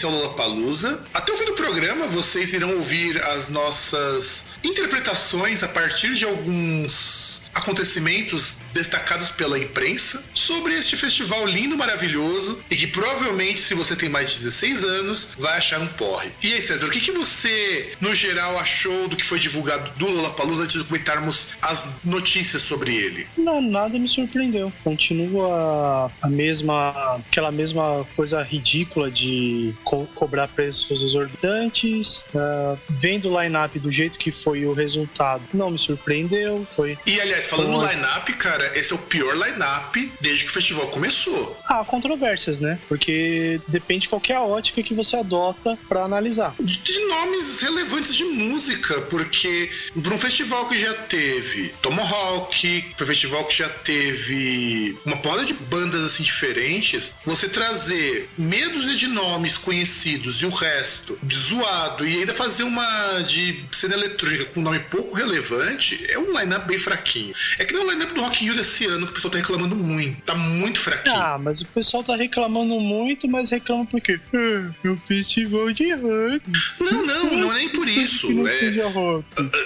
Notícias especial Lollapalooza. Até o fim do programa vocês irão ouvir as nossas interpretações a partir de alguns acontecimentos destacados pela imprensa sobre este festival lindo, maravilhoso e que provavelmente, se você tem mais de 16 anos, vai achar um porre. E aí, César, o que, que você, no geral, achou do que foi divulgado do Lollapalooza antes de comentarmos as notícias sobre ele? Não, nada me surpreendeu. Continua a mesma, aquela mesma coisa ridícula de co- cobrar preços exorbitantes. ah, vendo o line-up do jeito que foi o resultado, não me surpreendeu. Foi E aliás, falando Foi. no line-up, cara, esse é o pior line-up desde que o festival começou. há controvérsias, né? Porque depende de qualquer ótica que você adota pra analisar. De, de nomes relevantes de música, porque para um festival que já teve Tomahawk, para um festival que já teve uma porrada de bandas assim diferentes, você trazer dúzia de nomes conhecidos e o resto de zoado e ainda fazer uma de cena eletrônica com um nome pouco relevante é um line-up bem fraquinho. É que nem o line-up do Rock in Rio desse ano que o pessoal tá reclamando muito. Tá muito fraquinho. Ah, mas o pessoal tá reclamando muito, mas reclama porque é, é um festival de rock. Não, não, não é nem por isso. É,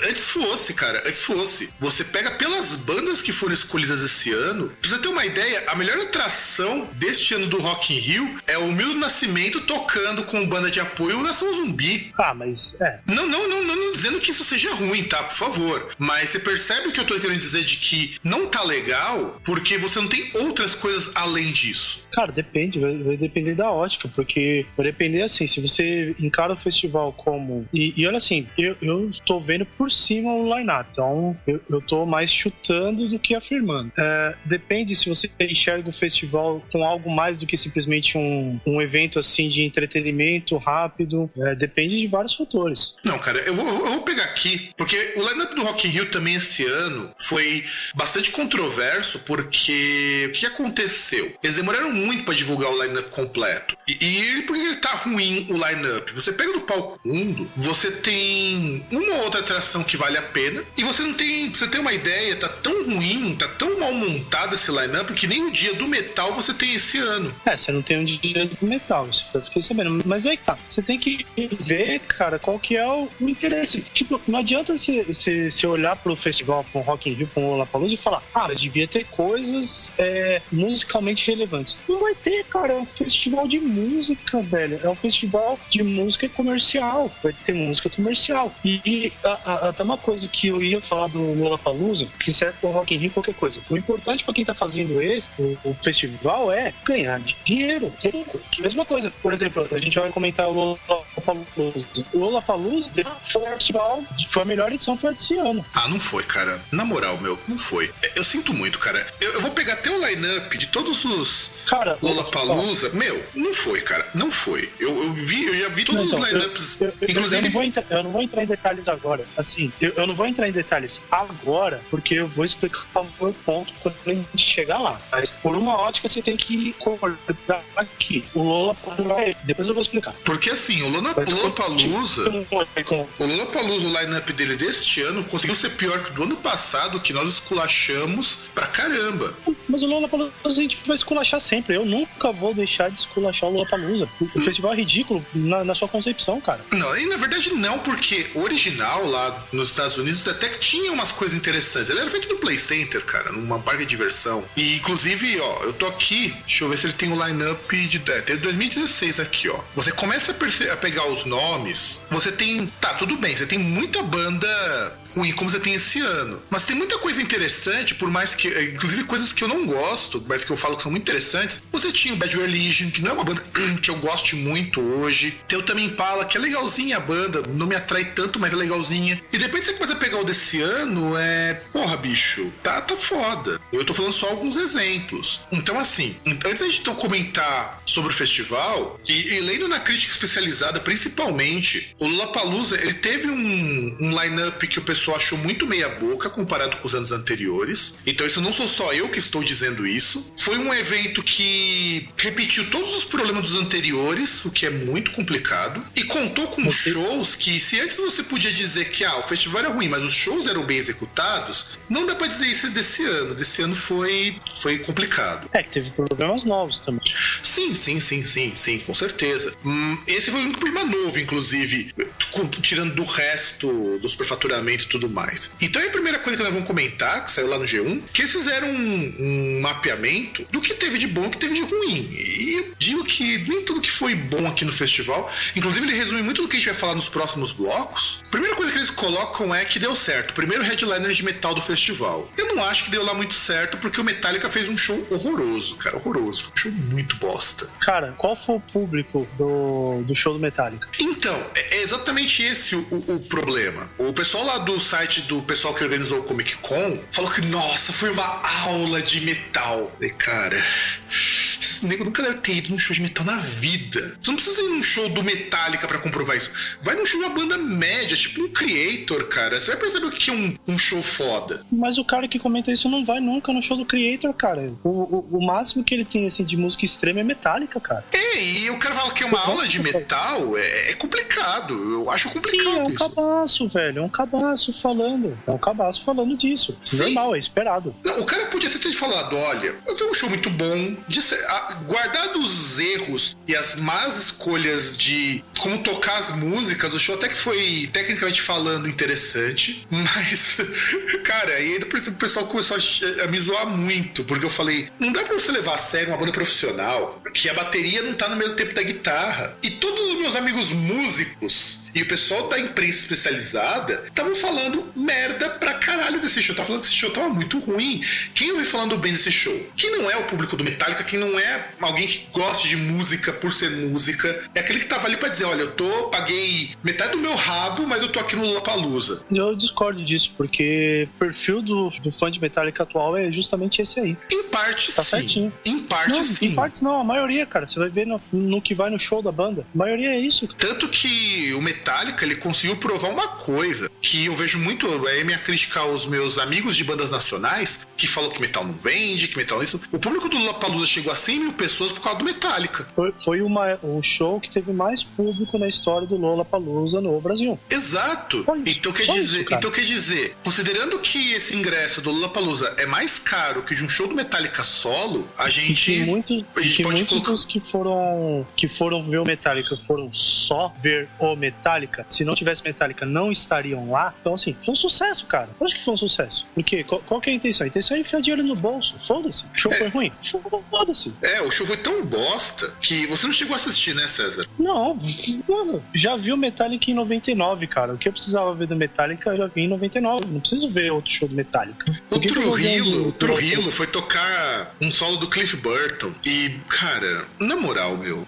Antes fosse, cara, antes fosse. Você pega pelas bandas que foram escolhidas esse ano. Pra você ter uma ideia, a melhor atração deste ano do Rock in Rio é o Mildo Nascimento tocando com banda de apoio Nação Zumbi. Ah, mas é. Não, não, não, não, não dizendo que isso seja ruim, tá? Por favor. Mas você percebe o que eu tô querendo dizer de que não tá legal porque você não tem outras coisas além disso. Cara, depende, vai, vai depender da ótica, porque vai depender assim, se você encara o festival como. E, e olha assim, eu, eu tô vendo por cima o line-up, então eu, eu tô mais chutando do que afirmando. É, depende se você enxerga o festival com algo mais do que simplesmente um, um evento assim de entretenimento rápido, é, depende de vários fatores. Não, cara, eu vou, eu vou pegar aqui, porque o lineup do Rock in Rio também esse ano foi bastante controverso, porque que aconteceu? Eles demoraram muito pra divulgar o lineup completo. E, e por que tá ruim o lineup? Você pega do palco mundo, você tem uma ou outra atração que vale a pena, e você não tem. Você ter uma ideia, tá tão ruim, tá tão mal montado esse lineup que nem o dia do metal você tem esse ano. É, você não tem um DJ do metal, isso eu fiquei sabendo. Mas aí que tá. Você tem que ver, cara, qual que é o, interesse. Tipo, não adianta você, olhar pro festival, pro Rock in Rio, pro Lollapalooza e falar, ah, mas devia ter coisas é, musicalmente relevantes. Não vai ter, cara. É um festival de música, velho. É um festival de música comercial. Vai ter música comercial. E, e a- a- até uma coisa que eu ia falar do Lollapalooza, que serve pro Rock in Rio, qualquer coisa. O importante pra quem tá fazendo esse, o, o festival, é ganhar dinheiro. Que mesma coisa. Por exemplo, a gente vai comentar o Lollapalooza. O Lollapalooza foi festival, foi a melhor edição foi desse ano. Ah, não foi, cara. Na moral, meu, não foi. Eu sinto muito, cara. Eu, eu vou pegar até o line-up de todos os Cara, Lollapalooza. Meu, não foi, cara. Não foi. Eu, eu vi, eu já vi todos Não, os então, lineups. eu, eu- eu inclusive. não vou entrar, eu não vou entrar em detalhes agora. Assim, eu, eu não vou entrar em detalhes agora, porque eu vou explicar o meu ponto quando a gente chegar lá. Mas por uma ótica você tem que concordar aqui. O Lola é. Depois eu vou explicar. Porque assim, o Lollapalooza, o Lollapalooza, o line-up dele deste ano conseguiu ser pior que o do ano passado, que nós esculachamos pra caramba. Mas o Lollapalooza a gente vai esculachar sempre. Eu nunca vou deixar de esculachar o Lollapalooza. O festival é ridículo na, na sua concepção, cara. Não, e na verdade não, porque original lá nos Estados Unidos até que tinha umas coisas interessantes. Ele era feito no Play Center, cara, numa parque de diversão. E inclusive, ó, eu tô aqui, deixa eu ver se ele tem o line-up de. É, tem 2016 aqui, ó. Você começa a, a pegar os nomes, você tem. Tá, tudo bem, você tem muita banda ruim como você tem esse ano. Mas tem muita coisa interessante, por mais que. Inclusive coisas que eu não gosto, mas que eu falo que são muito interessantes. Você tinha o Bad Religion, que não é uma banda que eu goste muito hoje. Tem o Também Impala, que é legalzinha a banda, não me atrai tanto, mas é legalzinha. E depois você começa a pegar o desse ano, é. Porra, bicho, tá, tá foda. Eu tô falando só alguns exemplos. Então, assim, antes da gente então comentar sobre o festival, e, e lendo na crítica especializada, principalmente, o Lollapalooza, ele teve um, um line-up que o pessoal pessoa achou muito meia boca comparado com os anos anteriores. Então isso não sou só eu que estou dizendo isso. Foi um evento que repetiu todos os problemas dos anteriores, o que é muito complicado, e contou com você... shows que se antes você podia dizer que ah, o festival era ruim, mas os shows eram bem executados, não dá para dizer isso desse ano. Desse ano foi foi complicado. É, que teve problemas novos também. Sim, sim, sim, sim, sim, com certeza. Hum, esse foi o único problema novo, inclusive, tirando do resto do superfaturamento tudo mais. Então é a primeira coisa que nós vamos comentar, que saiu lá no G1, que eles fizeram um, um mapeamento do que teve de bom e que teve de ruim. E eu digo que nem tudo que foi bom aqui no festival, inclusive ele resume muito do que a gente vai falar nos próximos blocos. A primeira coisa que eles colocam é que deu certo. Primeiro headliner de metal do festival. Eu não acho que deu lá muito certo, porque o Metallica fez um show horroroso, cara, horroroso. Foi um show muito bosta. Cara, qual foi o público do, do show do Metallica? Então, é exatamente esse o, o, o problema. O pessoal lá do site do pessoal que organizou o Comic Con falou que, nossa, foi uma aula de metal. E, cara esse nego nunca deve ter ido num show de metal na vida. Você não precisa ir num show do Metallica para comprovar isso. Vai num show de uma banda média, tipo um Creator, cara. Você vai perceber o que é um, um show foda. Mas o cara que comenta isso não vai nunca no show do Creator, cara. O, o, o máximo que ele tem, assim, de música extrema é Metallica, cara. É, e o cara fala que é uma aula de metal, é, é, complicado. Eu acho complicado Sim, é um isso. cabaço, velho. É um cabaço falando. É um cabaço falando disso. Sim. Normal, é esperado. Não, o cara podia ter falado, olha, eu vi um show muito bom, de, guardado os erros e as más escolhas de como tocar as músicas, o show até que foi, tecnicamente falando, interessante. Mas, cara, aí depois o pessoal começou a, a me zoar muito, porque eu falei: não dá pra você levar a sério uma banda profissional, que a bateria não tá no mesmo tempo da guitarra. E todos os meus amigos músicos e o pessoal da imprensa especializada estavam falando merda pra caralho desse show. Tava falando que esse show tava muito ruim. Quem ouviu falando bem desse show? Quem não é o público do Metallica, quem não é alguém que gosta de música por ser música, é aquele que tava ali pra dizer: olha, eu tô, paguei metade do meu rabo, mas eu tô aqui no Lollapalooza. Eu discordo disso, porque o perfil do, do fã de Metallica atual é justamente esse aí. Em parte, tá sim. certinho. Em parte, não, sim. Em partes não, a maioria, cara. Você vai ver no, no que vai no show da banda. A maioria é isso. Tanto que o Metallica Metallica ele conseguiu provar uma coisa que eu vejo muito, é minha crítica aos meus amigos de bandas nacionais, que falam que metal não vende, que metal isso. O público do Lollapalooza chegou a 100 mil pessoas por causa do Metallica. Foi, foi uma, o show que teve mais público na história do Lollapalooza no Brasil. Exato. Então quer, dizer, isso, então quer dizer, considerando que esse ingresso do Lollapalooza é mais caro que de um show do Metallica solo, a gente... E que, muito, a gente que muitos colocar... dos que foram, que foram ver o Metallica foram só ver o Metallica Metallica, se não tivesse Metallica, não estariam lá. Então, assim, foi um sucesso, cara. Eu acho que foi um sucesso. Porque qual, qual que é a intenção? A intenção é enfiar dinheiro no bolso. Foda-se. O show é. foi ruim? Foda-se. É, o show foi tão bosta que você não chegou a assistir, né, César? Não, mano, já vi o Metallica em 99, cara. O que eu precisava ver do Metallica, eu já vi em 99. Não preciso ver outro show do Metallica. O Trujillo, o Trujillo foi tocar um solo do Cliff Burton. E, cara, na moral, meu.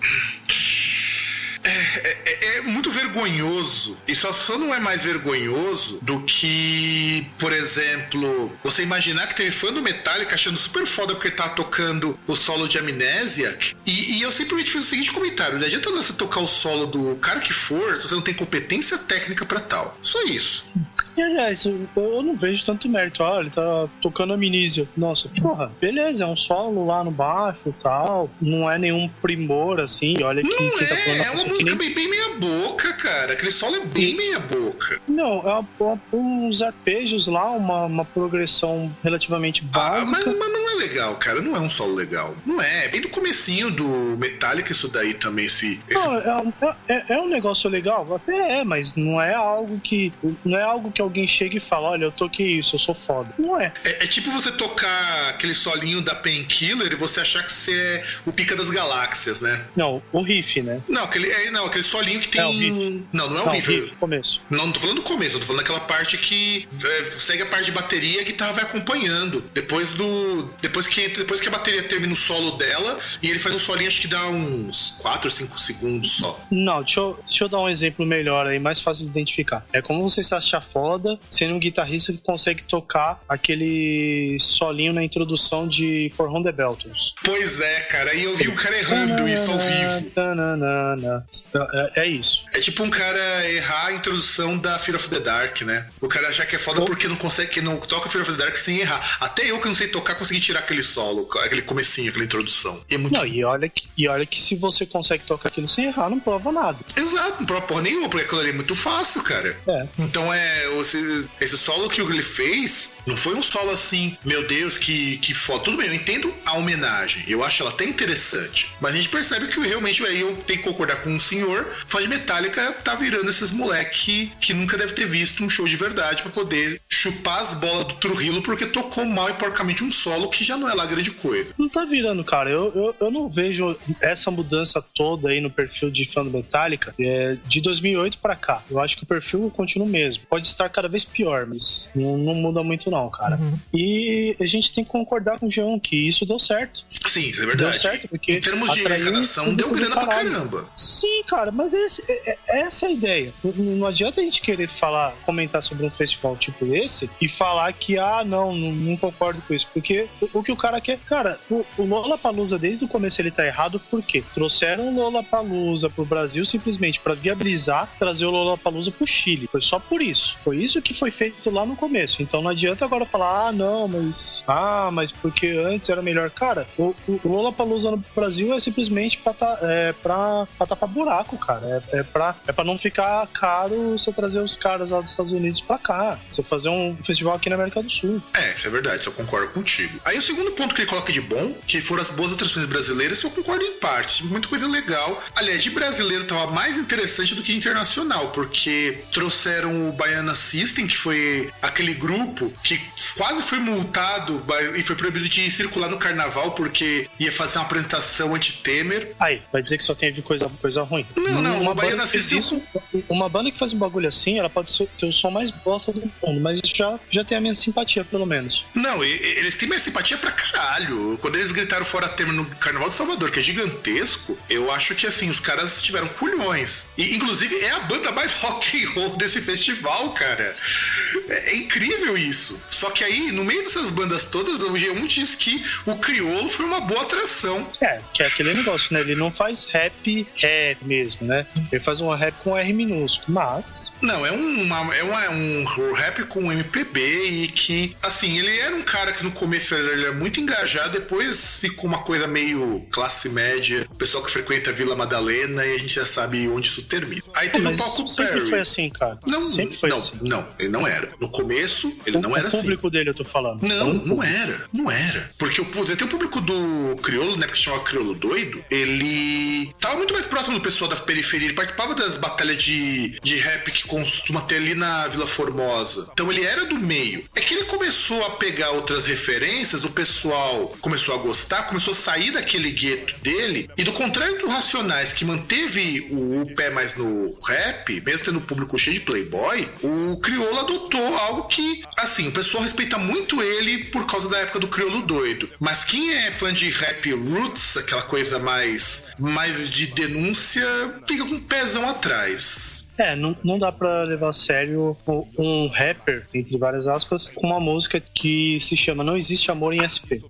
É, é, é, muito vergonhoso. E só, só não é mais vergonhoso do que, por exemplo, você imaginar que teve fã do Metallica achando super foda porque ele tava tocando o solo de Amnesiac. E, e eu simplesmente fiz o seguinte comentário: não adianta você tocar o solo do cara que for se você não tem competência técnica para tal. Só isso. E aliás, eu, eu não vejo tanto mérito. Ah, ele tá tocando Amnesia. Nossa, porra, beleza, é um solo lá no baixo e tal. Não é nenhum primor assim. Olha que não quem tá é, falando é uma música nem... bem, bem meia boca, cara. Aquele solo é bem meia boca. Não, é, é uns arpejos lá, uma, uma progressão relativamente básica. Ah, mas, mas, não é legal, cara. Não é um solo legal. Não é. é bem do comecinho do Metallica isso daí também, esse... esse... Não, é, é, é, um negócio legal? Até é, mas não é algo que... Não é algo que alguém chega e fala, olha, eu toquei isso, eu sou foda. Não é. É, é tipo você tocar aquele solinho da Painkiller e você achar que você é o pica das galáxias, né? Não, o riff, né? Não, aquele, é, não, aquele solinho que tem. É o. Não, não é o não, riff. Começo. Não, não tô falando do começo, eu tô falando daquela parte que é, segue a parte de bateria e a guitarra vai acompanhando. Depois do. Depois que, depois que a bateria termina o solo dela, e ele faz um solinho, acho que dá uns 4 ou 5 segundos só. Não, deixa eu, deixa eu dar um exemplo melhor aí, mais fácil de identificar. É como você se achar foda sendo um guitarrista que consegue tocar aquele solinho na introdução de For Honda Belters. Pois é, cara, e eu vi o cara errando isso ao vivo. É, é, isso. É tipo um cara errar a introdução da Fear of the Dark, né? O cara achar que é foda porque não consegue, que não toca Fear of the Dark sem errar. Até eu que não sei tocar consegui tirar aquele solo, aquele comecinho, aquela introdução. E é muito... Não, e olha, que, e olha que se você consegue tocar aquilo sem errar, não prova nada. Exato, não prova porra nenhuma, porque aquilo ali é muito fácil, cara. É. Então é, esse, esse solo que ele fez não foi um solo assim, meu Deus, que, que foda. Tudo bem, eu entendo a homenagem, eu acho ela até interessante, mas a gente percebe que realmente aí eu tenho que concordar com o senhor, fã de Metallica tá virando esses moleque que nunca deve ter visto um show de verdade para poder chupar as bolas do Trujillo porque tocou mal e porcamente um solo que já não é lá grande coisa. Não tá virando, cara. Eu, eu, eu não vejo essa mudança toda aí no perfil de fã do Metallica é, de 2008 para cá. Eu acho que o perfil continua o mesmo. Pode estar cada vez pior, mas não, não muda muito não, cara. Uhum. E a gente tem que concordar com o João que isso deu certo. Sim, é verdade. Deu certo porque em termos de arrecadação, deu grana pra caramba. Sim, cara, mas esse, é, é, essa é a ideia. Não adianta a gente querer falar, comentar sobre um festival tipo esse e falar que, ah, não, não, não concordo com isso. Porque o, o, que o cara quer. Cara, o, o Lola Palusa, desde o começo, ele tá errado porque trouxeram o Lola Palusa pro Brasil simplesmente para viabilizar trazer o Lola Palusa pro Chile. Foi só por isso. Foi isso que foi feito lá no começo. Então não adianta agora falar, ah, não, mas. Ah, mas porque antes era melhor. Cara, o, o Lollapalooza no Brasil é simplesmente pra, tá, é, pra, pra tapar buraco, cara. É, é, pra, é pra não ficar caro você trazer os caras lá dos Estados Unidos pra cá. Você fazer um festival aqui na América do Sul. É, isso é verdade, eu concordo contigo. Aí o segundo ponto que ele coloca de bom, que foram as boas atrações brasileiras, eu concordo em parte. Muita coisa legal. Aliás, de brasileiro tava mais interessante do que internacional, porque trouxeram o Baiana System, que foi aquele grupo que quase foi multado e foi proibido de circular no carnaval porque ia fazer uma apresentação anti-Temer. Aí, vai dizer que só tem coisa, coisa ruim. Não, não, uma banda que fez isso, Uma banda que faz um bagulho assim, ela pode ser, ter o som mais bosta do mundo, mas já, já tem a minha simpatia, pelo menos. Não, e, eles têm minha simpatia pra caralho. Quando eles gritaram fora Temer no Carnaval de Salvador, que é gigantesco, eu acho que assim, os caras tiveram culhões. E inclusive é a banda mais rock and roll desse festival, cara. É, é incrível isso. Só que aí, no meio dessas bandas todas, o G1 diz que o Criolo foi uma boa atração. É, que é aquele negócio, né? Ele não faz rap rap mesmo, né? Ele faz um rap com R minúsculo, mas. Não, é, uma, é uma, um rap com MPB e que, assim, ele era um cara que no começo ele era muito engajado, depois ficou uma coisa meio classe média, o pessoal que frequenta a Vila Madalena e a gente já sabe onde isso termina. Aí teve o Paco sempre Perry. foi assim, cara. Não, sempre foi não, assim. Não, ele não era. No começo, ele o, não era assim. O público dele, eu tô falando. Não, não era. Não era. Porque o, até o público do Criolo, né, que chamava Criolo Doido, ele tava muito mais próximo do pessoal da periferia. Ele participava das batalhas de, de rap que costuma ter ali na Vila Formosa. Então ele era do meio. É que ele começou a pegar outras referências, o pessoal começou a gostar, começou a sair daquele gueto dele. E do contrário do Racionais, que manteve o, o pé mais no rap, mesmo tendo o público cheio de playboy, o Criolo adotou algo que, assim, o pessoal respeita muito ele por causa da época do Criolo doido. Mas quem é fã de rap roots, aquela coisa mais, mais de denúncia, fica com um pezão atrás. É, não, não dá pra levar a sério um rapper, entre várias aspas, com uma música que se chama Não Existe Amor em SP.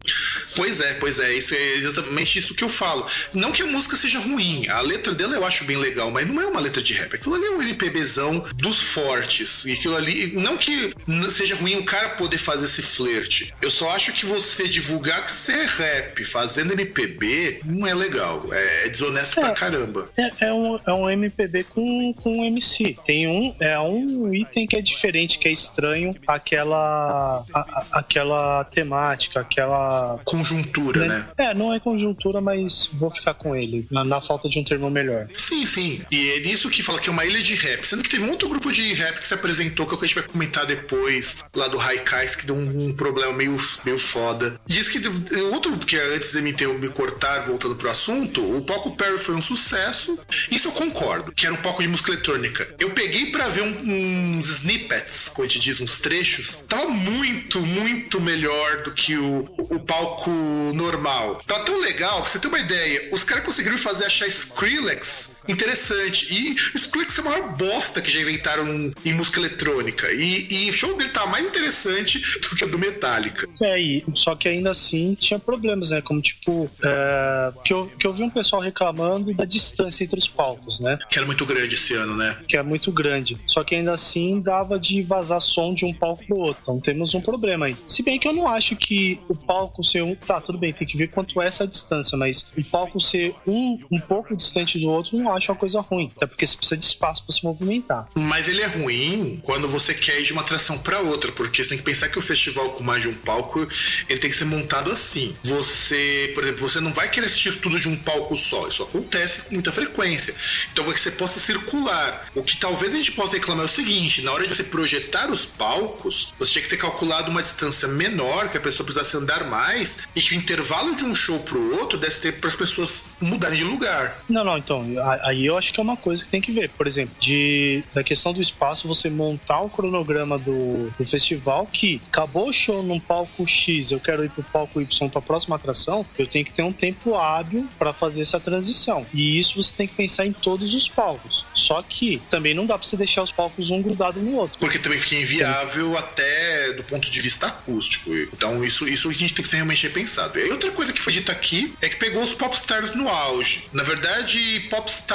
Pois é, pois é, isso é exatamente isso que eu falo. Não que a música seja ruim, a letra dela eu acho bem legal, mas não é uma letra de rap. Aquilo ali é um MPBzão dos fortes. E aquilo ali, não que seja ruim o cara poder fazer esse flerte. Eu só acho que você divulgar que você é rap fazendo MPB não é legal. É, desonesto é, pra caramba. É, é, um, é um MPB com, com MC. Tem um, é um item que é diferente, que é estranho, aquela, aquela temática, aquela. Conjuntura, né? né? É, não é conjuntura, mas vou ficar com ele, na, na, falta de um termo melhor. Sim, sim. E é nisso que fala que é uma ilha de rap. Sendo que teve um outro grupo de rap que se apresentou, que é o que a gente vai comentar depois, lá do Haikais, que deu um, um, problema meio, meio foda. Diz que outro, porque antes de me, ter, me cortar, voltando pro assunto, o Poco Perry foi um sucesso. Isso eu concordo, que era um pouco de música eletrônica. Eu peguei para ver um, uns snippets, como a gente diz, uns trechos. Tava muito, muito melhor do que o, o palco normal. Tá tão legal, pra você ter uma ideia, os caras conseguiram fazer achar Skrillex interessante. E Skrillex é a maior bosta que já inventaram em música eletrônica. E, e o show dele tá mais interessante do que o do Metallica. É, e, só que ainda assim tinha problemas, né? Como tipo, é, que, eu, que eu vi um pessoal reclamando da distância entre os palcos, né? Que era muito grande esse ano, né? Que é muito grande. Só que ainda assim dava de vazar som de um palco pro outro. Então temos um problema aí. Se bem que eu não acho que o palco ser um. Tá, tudo bem, tem que ver quanto é essa distância, mas o palco ser um, um pouco distante do outro, não acho uma coisa ruim. É porque você precisa de espaço para se movimentar. Mas ele é ruim quando você quer ir de uma atração para outra, porque você tem que pensar que o festival com mais de um palco, ele tem que ser montado assim. Você, por exemplo, você não vai querer assistir tudo de um palco só. Isso acontece com muita frequência. Então, para que você possa circular. O que talvez a gente possa reclamar é o seguinte: na hora de você projetar os palcos, você tinha que ter calculado uma distância menor, que a pessoa precisasse andar mais, e que o intervalo de um show pro outro desse ter para as pessoas mudarem de lugar. Não, não, então, aí eu acho que é uma coisa que tem que ver. Por exemplo, de da questão do espaço, você montar o cronograma do, do festival que acabou o show num palco X, eu quero ir pro palco Y para a próxima atração, eu tenho que ter um tempo hábil para fazer essa transição. E isso você tem que pensar em todos os palcos. Só que também não dá para você deixar os palcos um grudado no outro. Porque também fica inviável até do ponto de vista acústico. Então isso, isso a gente tem que realmente repensado. E outra coisa que foi dita aqui é que pegou os popstars no auge. Na verdade,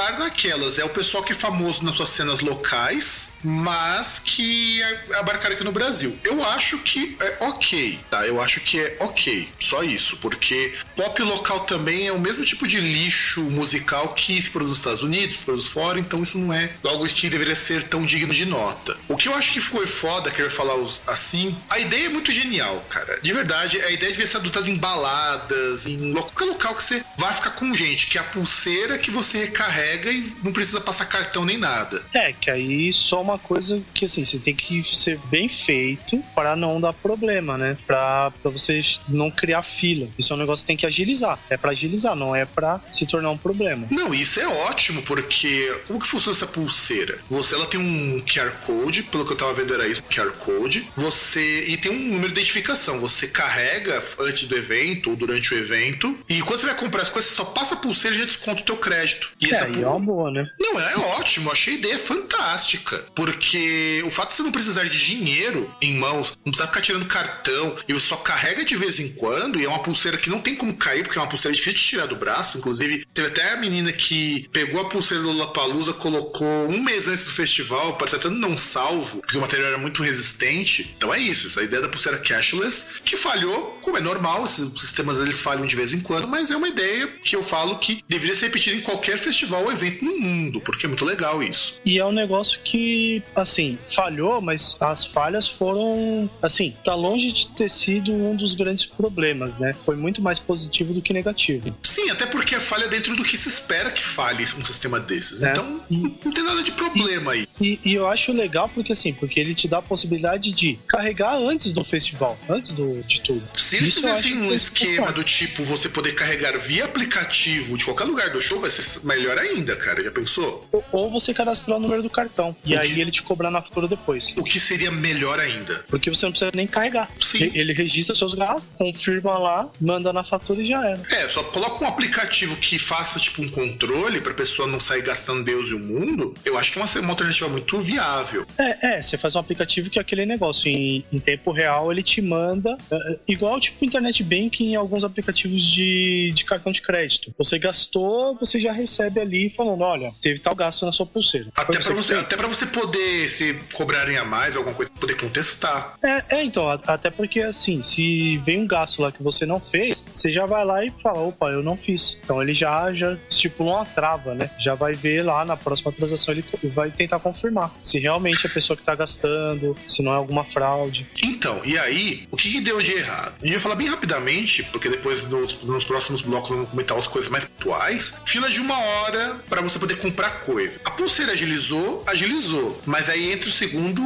popstar naquelas. É o pessoal que é famoso nas suas cenas locais mas que abarcaram aqui no Brasil. Eu acho que é ok, tá? Eu acho que é ok, só isso, porque pop local também é o mesmo tipo de lixo musical que se produz nos Estados Unidos, se produz fora, então isso não é algo que deveria ser tão digno de nota. O que eu acho que foi foda, querer falar assim, a ideia é muito genial, cara. De verdade, a ideia devia ser adotada em baladas, em qualquer local que você vai ficar com gente, que é a pulseira que você recarrega e não precisa passar cartão nem nada. É, que aí só uma coisa que assim, você tem que ser bem feito para não dar problema, né? Para você não criar fila. Isso é um negócio que tem que agilizar. É para agilizar, não é para se tornar um problema. Não, isso é ótimo, porque como que funciona essa pulseira? Você ela tem um QR Code, pelo que eu tava vendo era isso, QR Code. Você e tem um número de identificação. Você carrega antes do evento ou durante o evento. E quando você vai comprar as coisas, você só passa a pulseira e já desconta o teu crédito. E é, essa é uma boa, né? Não, é, é ótimo. Achei a ideia fantástica. Porque o fato de você não precisar de dinheiro em mãos, não precisar ficar tirando cartão, e você só carrega de vez em quando, e é uma pulseira que não tem como cair, porque é uma pulseira difícil de tirar do braço. Inclusive, teve até a menina que pegou a pulseira do Lollapalooza, colocou um mês antes do festival, para até não salvo, porque o material era muito resistente. Então é isso, essa ideia da pulseira cashless, que falhou, como é normal, esses sistemas eles falham de vez em quando, mas é uma ideia que eu falo que deveria ser repetida em qualquer festival ou evento no mundo, porque é muito legal isso. E é um negócio que assim, falhou, mas as falhas foram, assim, tá longe de ter sido um dos grandes problemas, né? Foi muito mais positivo do que negativo. Sim, até porque é falha dentro do que se espera que falhe um sistema desses. É. Então, não tem nada de problema e, aí. E, e, eu acho legal porque, assim, porque ele te dá a possibilidade de carregar antes do festival, antes do, de tudo. Se eles fizessem um é esquema do tipo você poder carregar via aplicativo de qualquer lugar do show, vai ser melhor ainda, cara. Já pensou? Ou- Ou você cadastrar o número do cartão. E aí ele te cobrar na fatura depois. O que seria melhor ainda? Porque você não precisa nem carregar. Sim. Ele- registra seus gastos, confirma lá, manda na fatura e já era. É, só coloca um aplicativo que faça tipo um controle pra pessoa não sair gastando Deus e o mundo. Eu acho que é uma, uma alternativa muito viável. É, é, você faz um aplicativo que é aquele negócio, em, em tempo real ele te manda, é, é, igual tipo internet banking em alguns aplicativos de, de cartão de crédito. Você gastou, você já recebe ali falando, olha, teve tal gasto na sua pulseira. Até pra, você, até pra você poder, se cobrarem a mais, alguma coisa, poder contestar. É, é, então, até porque assim, se vem um gasto lá que você não fez, você já vai lá e fala, opa, eu não fiz. Então ele já, já estipula uma trava, né? Já vai ver lá na próxima transação, ele vai tentar confirmar se realmente é a pessoa que tá gastando, se não é alguma fraude. Então, e aí, o que, que deu de errado? E eu vou falar bem rapidamente, porque depois nos, nos próximos blocos vamos comentar as coisas mais atuais. Fila de uma hora pra você poder comprar coisa. A pulseira agilizou, agilizou. Mas aí entra o segundo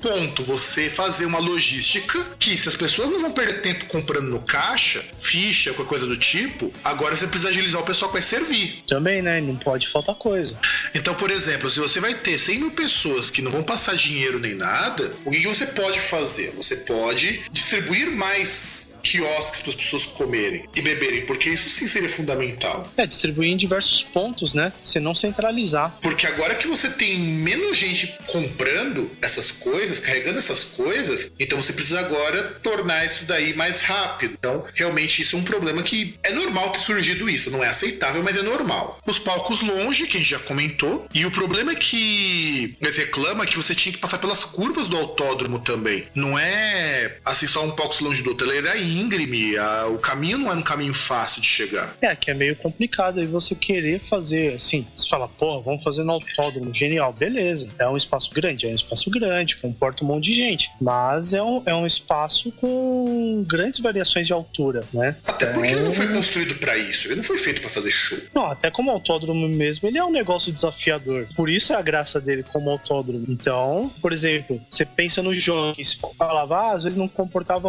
ponto: você fazer uma logística que, se as pessoas não vão perder tempo comprando no caixa, ficha, qualquer coisa do tipo, agora você precisa agilizar o pessoal que vai servir. Também, né? Não pode faltar coisa. Então, por exemplo, se você vai ter 100 mil pessoas que não vão passar dinheiro nem nada, o que que você pode fazer? Você pode distribuir mais quiosques para as pessoas comerem e beberem, porque isso sim seria fundamental. É, distribuir em diversos pontos, né? Você não centralizar. Porque agora que você tem menos gente comprando essas coisas, carregando essas coisas, então você precisa agora tornar isso daí mais rápido. Então, realmente, isso é um problema que é normal ter surgido isso. Não é aceitável, mas é normal. Os palcos longe, que a gente já comentou, e o problema é que eles reclamam que você tinha que passar pelas curvas do autódromo também. Não é assim só um palco longe do outro, ele era íngreme, a- o caminho não era um caminho fácil de chegar. É, que é meio complicado aí você querer fazer assim. Você fala, pô, vamos fazer no autódromo, genial, beleza. É um espaço grande, é um espaço grande, comporta um monte de gente. Mas é um, é um espaço com grandes variações de altura, né? Até porque ele não foi Então, construído para isso, ele não foi feito para fazer show. Não, até como autódromo mesmo, ele é um negócio desafiador. Por isso é a graça dele como autódromo. Então, por exemplo, você pensa no jogo, que se falava, ah, às vezes não comportava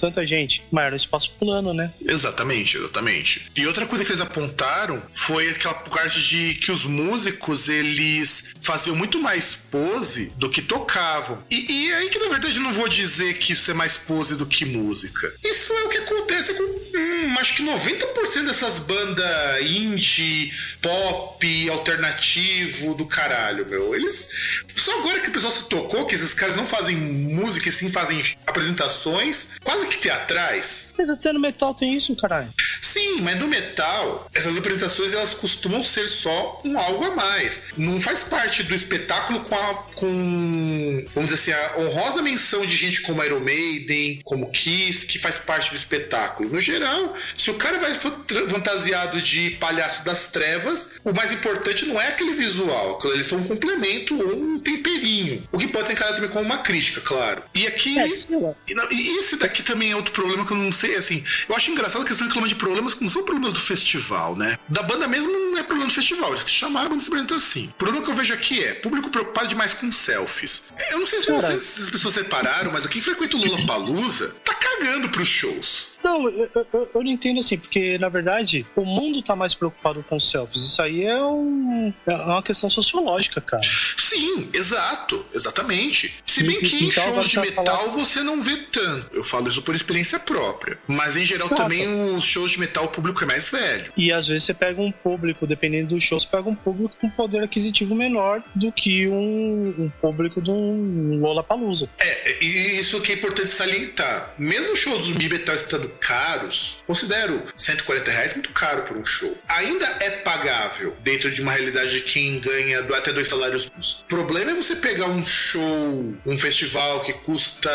tanta gente, era um espaço plano, né? Exatamente, exatamente. E outra coisa que eles apontaram foi aquela parte de que os músicos eles faziam muito mais pose do que tocavam. E, e aí que na verdade não vou dizer que isso é mais pose do que música. Isso é o que acontece com hum, acho que 90% dessas bandas indie, pop, alternativo do caralho, meu. Eles. Só agora que o pessoal se tocou que esses caras não fazem música e sim fazem apresentações quase que teatrais. Mas até no metal tem isso, caralho. Sim, mas no metal, essas apresentações elas costumam ser só um algo a mais. Não faz parte do espetáculo com a. com. vamos dizer assim, a honrosa menção de gente como Iron Maiden, como Kiss, que faz parte do espetáculo. No geral, se o cara vai fant- fantasiado de palhaço das trevas, o mais importante não é aquele visual, ali é um complemento ou um temperinho. O que pode ser encarado também como uma crítica, claro. E aqui. É, lá. E, e esse daqui também é outro problema que eu não sei, assim. Eu acho engraçado que eles estão reclamando de problemas que não são problemas do festival, né? Da banda mesmo não é problema do festival, eles chamaram banda simplesmente assim. O problema que eu vejo aqui é público preocupado demais com selfies. Eu não sei se, vocês, se as pessoas separaram, mas quem frequenta o Lula Palusa tá cagando pros shows. Não, eu, eu- eu- não entendo assim, porque na verdade o mundo tá mais preocupado com selfies. Isso aí é, um, é uma questão sociológica, cara. Sim, exato, exatamente. Se bem que em então, shows de metal falar- você não vê tanto. Eu falo isso por experiência própria. Mas em geral também os shows de metal o público é mais velho. E às vezes você pega um público, dependendo do show, você pega um público com poder aquisitivo menor do que um, um público de um Lollapalooza. É, e isso que é importante salientar. Mesmo os shows do metal estando caros, considero 140 reais muito caro por um show. Ainda é pagável dentro de uma realidade de quem ganha até dois salários. O problema é você pegar um show, um festival que custa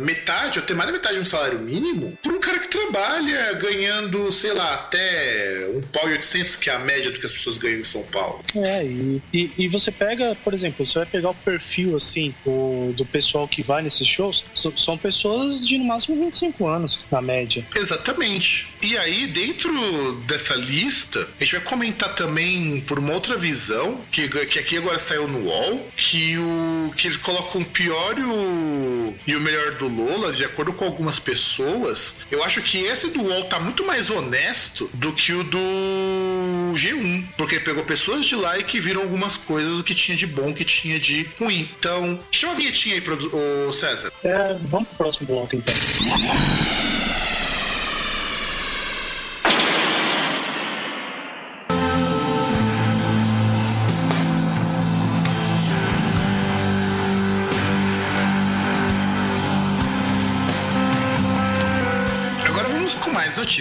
metade, ou até mais da metade de um salário mínimo, por um cara que trabalha ganhando, sei lá, até um pau e 800, que é a média do que as pessoas ganham em São Paulo. É, e, e, e você pega, por exemplo, você vai pegar o perfil, assim, o, do pessoal que vai nesses shows, so- são pessoas de no máximo 25 anos, na média. Exatamente. E aí, dentro dessa lista, a gente vai comentar também por uma outra visão, que, que aqui agora saiu no UOL, que, o, que eles colocam o pior e o, e o melhor do Lola, de acordo com algumas pessoas. Eu acho que esse do UOL tá muito mais honesto do que o do G1, porque ele pegou pessoas de lá e que viram algumas coisas, o que tinha de bom, o que tinha de ruim. Então, chama a vinhetinha aí, produ- ô César. É, vamos pro próximo bloco, então.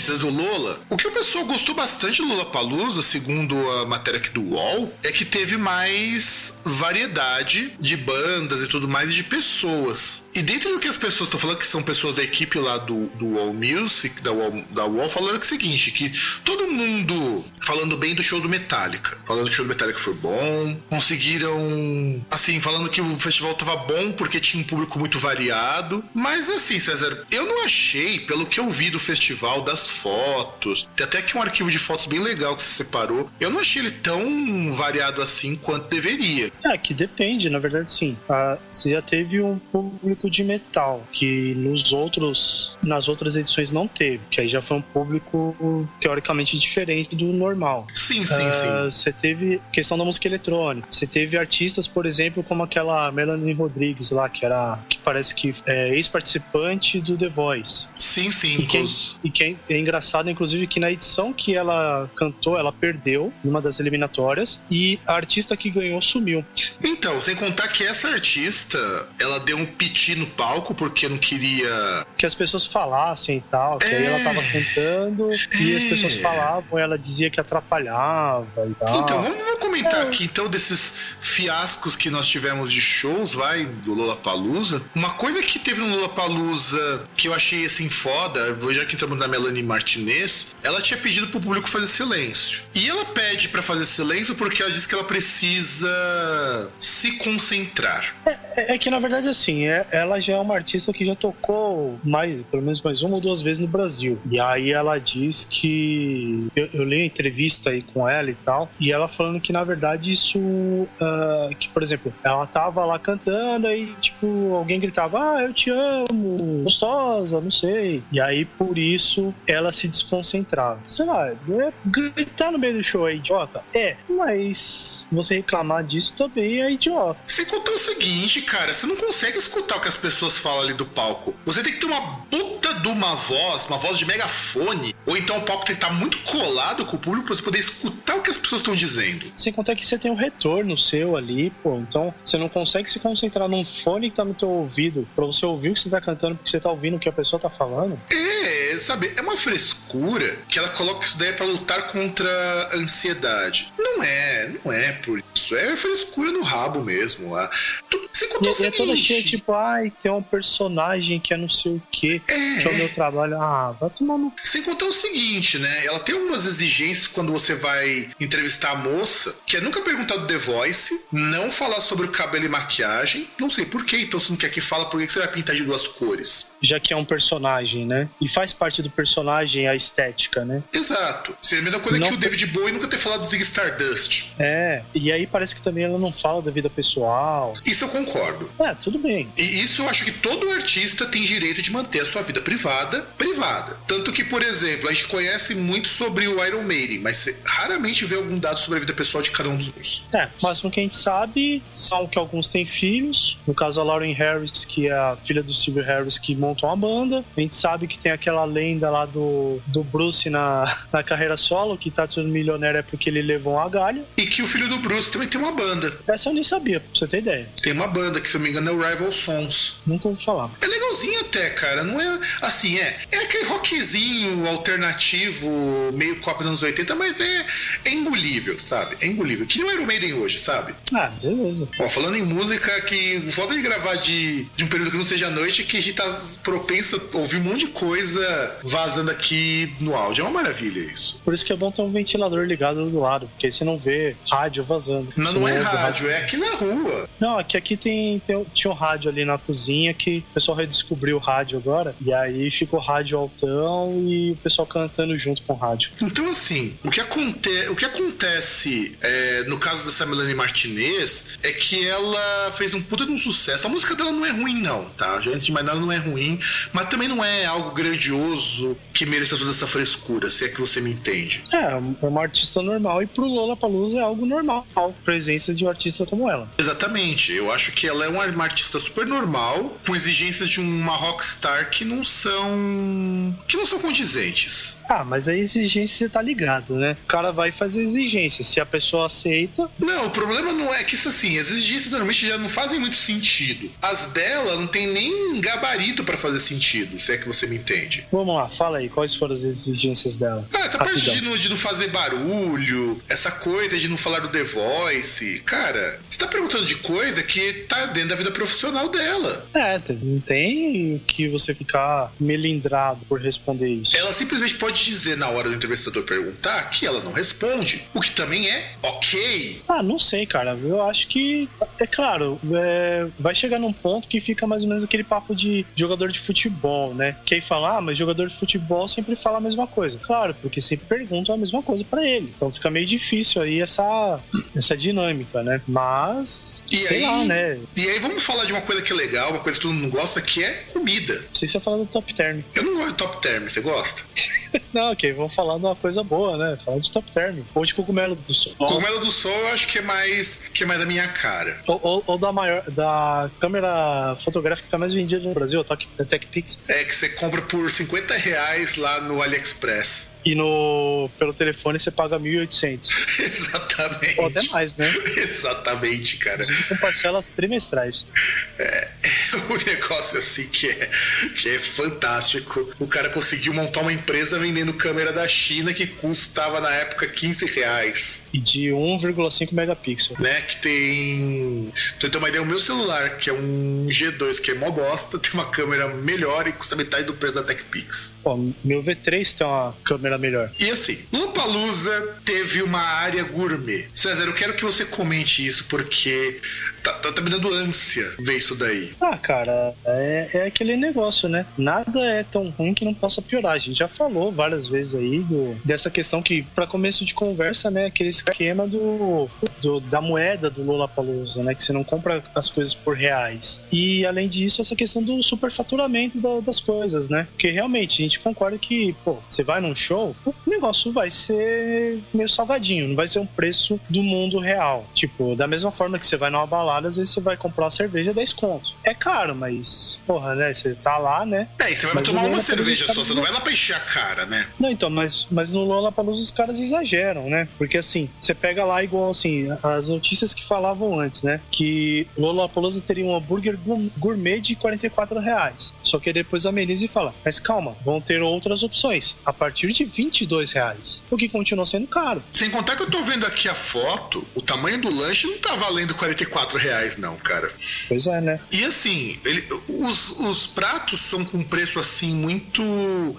Notícias do Lola. O que o pessoal gostou bastante do Lola Palusa, segundo a matéria aqui do UOL, é que teve mais variedade de bandas e tudo mais de pessoas. E dentro do que as pessoas estão falando, que são pessoas da equipe lá do, do UOL Music, da UOL, da UOL, falaram que é o seguinte, que todo mundo falando bem do show do Metallica, falando que o show do Metallica foi bom, conseguiram, assim, falando que o festival tava bom porque tinha um público muito variado, mas assim, César, eu não achei, pelo que eu vi do festival, das fotos, tem até aqui um arquivo de fotos bem legal que você separou, eu não achei ele tão variado assim quanto deveria. É, que depende, na verdade, sim. Ah, você já teve um público de metal, que nos outros, nas outras edições não teve, que aí já foi um público teoricamente diferente do normal. Sim, sim, Ah, sim. Você teve questão da música eletrônica. Você teve artistas, por exemplo, como aquela Melanie Rodrigues lá, que era que parece que é ex-participante do The Voice. Sim, sim, E quem, inclusive. e quem é engraçado, inclusive, que na edição que ela cantou, ela perdeu numa das eliminatórias e a artista que ganhou sumiu. Então, sem contar que essa artista, ela deu um piti no palco porque não queria. Que as pessoas falassem e tal, que aí É. ela tava cantando e as É. pessoas falavam, ela dizia que atrapalhava e tal. Então, vamos, vamos comentar É. aqui então desses fiascos que nós tivemos de shows, vai, do Lollapalooza. Uma coisa que teve no Lollapalooza que eu achei assim foda, já que entramos na Melanie Martinez, ela tinha pedido pro público fazer silêncio. E ela pede pra fazer silêncio porque ela diz que ela precisa se concentrar. É, é que na verdade assim, é- ela já é uma artista que já tocou mais, pelo menos mais uma ou duas vezes no Brasil. E aí ela diz que eu, eu li a entrevista aí com ela e tal, e ela falando que na verdade isso ah, que por exemplo, ela tava lá cantando e tipo alguém gritava: "Ah, eu te amo, gostosa", não sei. E aí por isso ela se desconcentrava. Sei lá, é- gritar no meio do show é idiota? É, mas você reclamar disso também é idiota. Sem contar o seguinte, cara, você não consegue escutar o que as pessoas falam ali do palco. Você tem que ter uma puta de uma voz, uma voz de megafone, ou então o palco tem que estar muito colado com o público pra você poder escutar o que as pessoas estão dizendo. Sem contar que você tem um retorno seu ali, pô. Então você não consegue se concentrar num fone que tá no teu ouvido pra você ouvir o que você tá cantando porque você tá ouvindo o que a pessoa tá falando. É, sabe, é uma frescura que ela coloca isso daí pra lutar contra a ansiedade. Não é, não é por isso. É frescura no rabo mesmo lá. Você E, contou o e é toda seguinte, cheia, tipo, ai, tem um personagem que é não sei o quê, É. que é o meu trabalho. Ah, vai tomar no. Sem contar o seguinte, né? Ela tem algumas exigências quando você vai entrevistar a moça, que é nunca perguntar do The Voice, não falar sobre o cabelo e maquiagem. Não sei por quê, então você não quer que fala por que que você vai pintar de duas cores. Já que é um personagem, né? E faz parte do personagem a estética, né? Exato. Seria a mesma coisa Não que o David Bowie nunca ter falado do Zig Stardust. É, e aí parece que também ela não fala da vida pessoal. Isso eu concordo. É, tudo bem. E isso eu acho que todo artista tem direito de manter a sua vida privada privada. Tanto que, por exemplo, a gente conhece muito sobre o Iron Maiden, mas você raramente vê algum dado sobre a vida pessoal de cada um dos dois. É, o máximo que a gente sabe são que alguns têm filhos. No caso, a Lauren Harris, que é a filha do Steve Harris, que montou uma banda. A gente sabe que tem aquela lenda lá do, do Bruce na, na carreira solo, que tá tudo milionário é porque ele levou uma galha. E que o filho do Bruce também tem uma banda. Essa eu nem sabia, pra você ter ideia. Tem uma banda que, se eu não me engano, é o Rival Sons. Nunca ouvi falar. É legalzinho até, cara. Não é assim, é. É aquele rockzinho alternativo, meio copa dos anos 80, mas é, é engolível, sabe? É engolível. Que não era o Maiden hoje, sabe? Ah, beleza. Ó, falando em música, que foda de gravar de, de um período que não seja noite, que a gente tá propenso a ouvir um monte de coisa vazando aqui no áudio. É uma maravilha isso. Por isso que é bom ter um ventilador ligado do lado, porque aí você não vê rádio vazando. Não, Você não é ouve rádio, é aqui na rua. Não, aqui, aqui tem, tem, tinha um rádio ali na cozinha que o pessoal redescobriu o rádio agora. E aí ficou rádio altão e o pessoal cantando junto com o rádio. Então, assim, o que, aconte o que acontece é, no caso dessa Melanie Martinez é que ela fez um puta de um sucesso. A música dela não é ruim, não, tá? Antes de mais nada, não é ruim, mas também não é algo grandioso que mereça toda essa frescura, se é que você me entende. É, é uma artista normal e pro Lola Palusa é algo normal, a presença de um artista como ela. Exatamente, eu acho que ela é uma, artista super normal, com exigências de uma rockstar que não são. que não são condizentes. Ah, mas a exigência você tá ligado, né? O cara vai fazer exigência. Se a pessoa aceita, Não, o problema não é que isso assim, as exigências normalmente já não fazem muito sentido. As dela não tem nem gabarito pra fazer sentido, se é que você me entende. Vamos lá, fala aí, quais foram as exigências dela? Ah, essa parte Rapidão. de não, de não fazer barulho, essa coisa de não falar do The Voice, cara, você tá perguntando de coisa que tá dentro da vida profissional dela. É, não tem que você ficar melindrado por responder isso. Ela simplesmente pode dizer na hora do entrevistador perguntar que ela não responde, o que também é ok. Ah, não sei, cara. Eu acho que, é claro, é, vai chegar num ponto que fica mais ou menos aquele papo de jogador de futebol, né? Que aí fala, ah, mas jogador de futebol sempre fala a mesma coisa. Claro, porque sempre perguntam a mesma coisa pra ele. Então fica meio difícil aí essa, essa dinâmica, né? Mas, E sei aí- lá, né? Não E aí vamos falar de uma coisa que é legal, uma coisa que todo mundo gosta, que é comida. sei se você fala do top term. Eu não gosto de top term, você gosta? Não, ok, vamos falar de uma coisa boa, né? Falar de top term. Ou de cogumelo do sol. Cogumelo do Sol eu acho que é mais que é mais da minha cara. Ou, ou- ou da maior da câmera fotográfica mais vendida no Brasil, a Tech- a TechPix. É que você compra por 50 reais lá no AliExpress. E no pelo telefone você paga 1.800. Exatamente. Ou até mais, né? Exatamente, cara. Inclusive com parcelas trimestrais. O negócio assim que é, que é fantástico. O cara conseguiu montar uma empresa vendendo câmera da China que custava na época 15 reais. E de 1,5 megapixel. Né? Que tem. Pra você ter uma ideia, o meu celular, que é um G2, que é mó bosta, tem uma câmera melhor e custa metade do preço da TechPix. Pô, meu V3 tem uma câmera melhor. E assim, Lollapalooza teve uma área gourmet. César, eu quero que você comente isso porque tá, tá, tá me dando ânsia ver isso daí. Ah, cara, é, é aquele negócio, né? Nada é tão ruim que não possa piorar. A gente já falou várias vezes aí do, dessa questão que, para começo de conversa, né? Aquele esquema do, do- da moeda do Lollapalooza, né? Que você não compra as coisas por reais. E, além disso, essa questão do superfaturamento da- das coisas, né? Porque, realmente, a gente concorda que, pô, você vai num show, o negócio vai ser meio salgadinho, não vai ser um preço do mundo real. Tipo, da mesma forma que você vai numa balada, às vezes você vai comprar uma cerveja 10 conto. É caro, mas, porra, né? Você tá lá, né? É, e você vai Mas tomar uma Lollapalooza cerveja tá só, você não vai lá pra encher a cara, né? Não, então, mas, mas no Lollapalooza os caras exageram, né? Porque assim, você pega lá igual assim, as notícias que falavam antes, né? Que Lollapalooza teria um hambúrguer gour- gourmet de 44 reais. Só que depois ameniza e fala, mas calma, vão ter outras opções, a partir de 22 reais. O que continua sendo caro. Sem contar que eu tô vendo aqui a foto, o tamanho do lanche não tá valendo 44 reais, não, cara. Pois é, né? E assim, ele- os, os pratos são com preço assim muito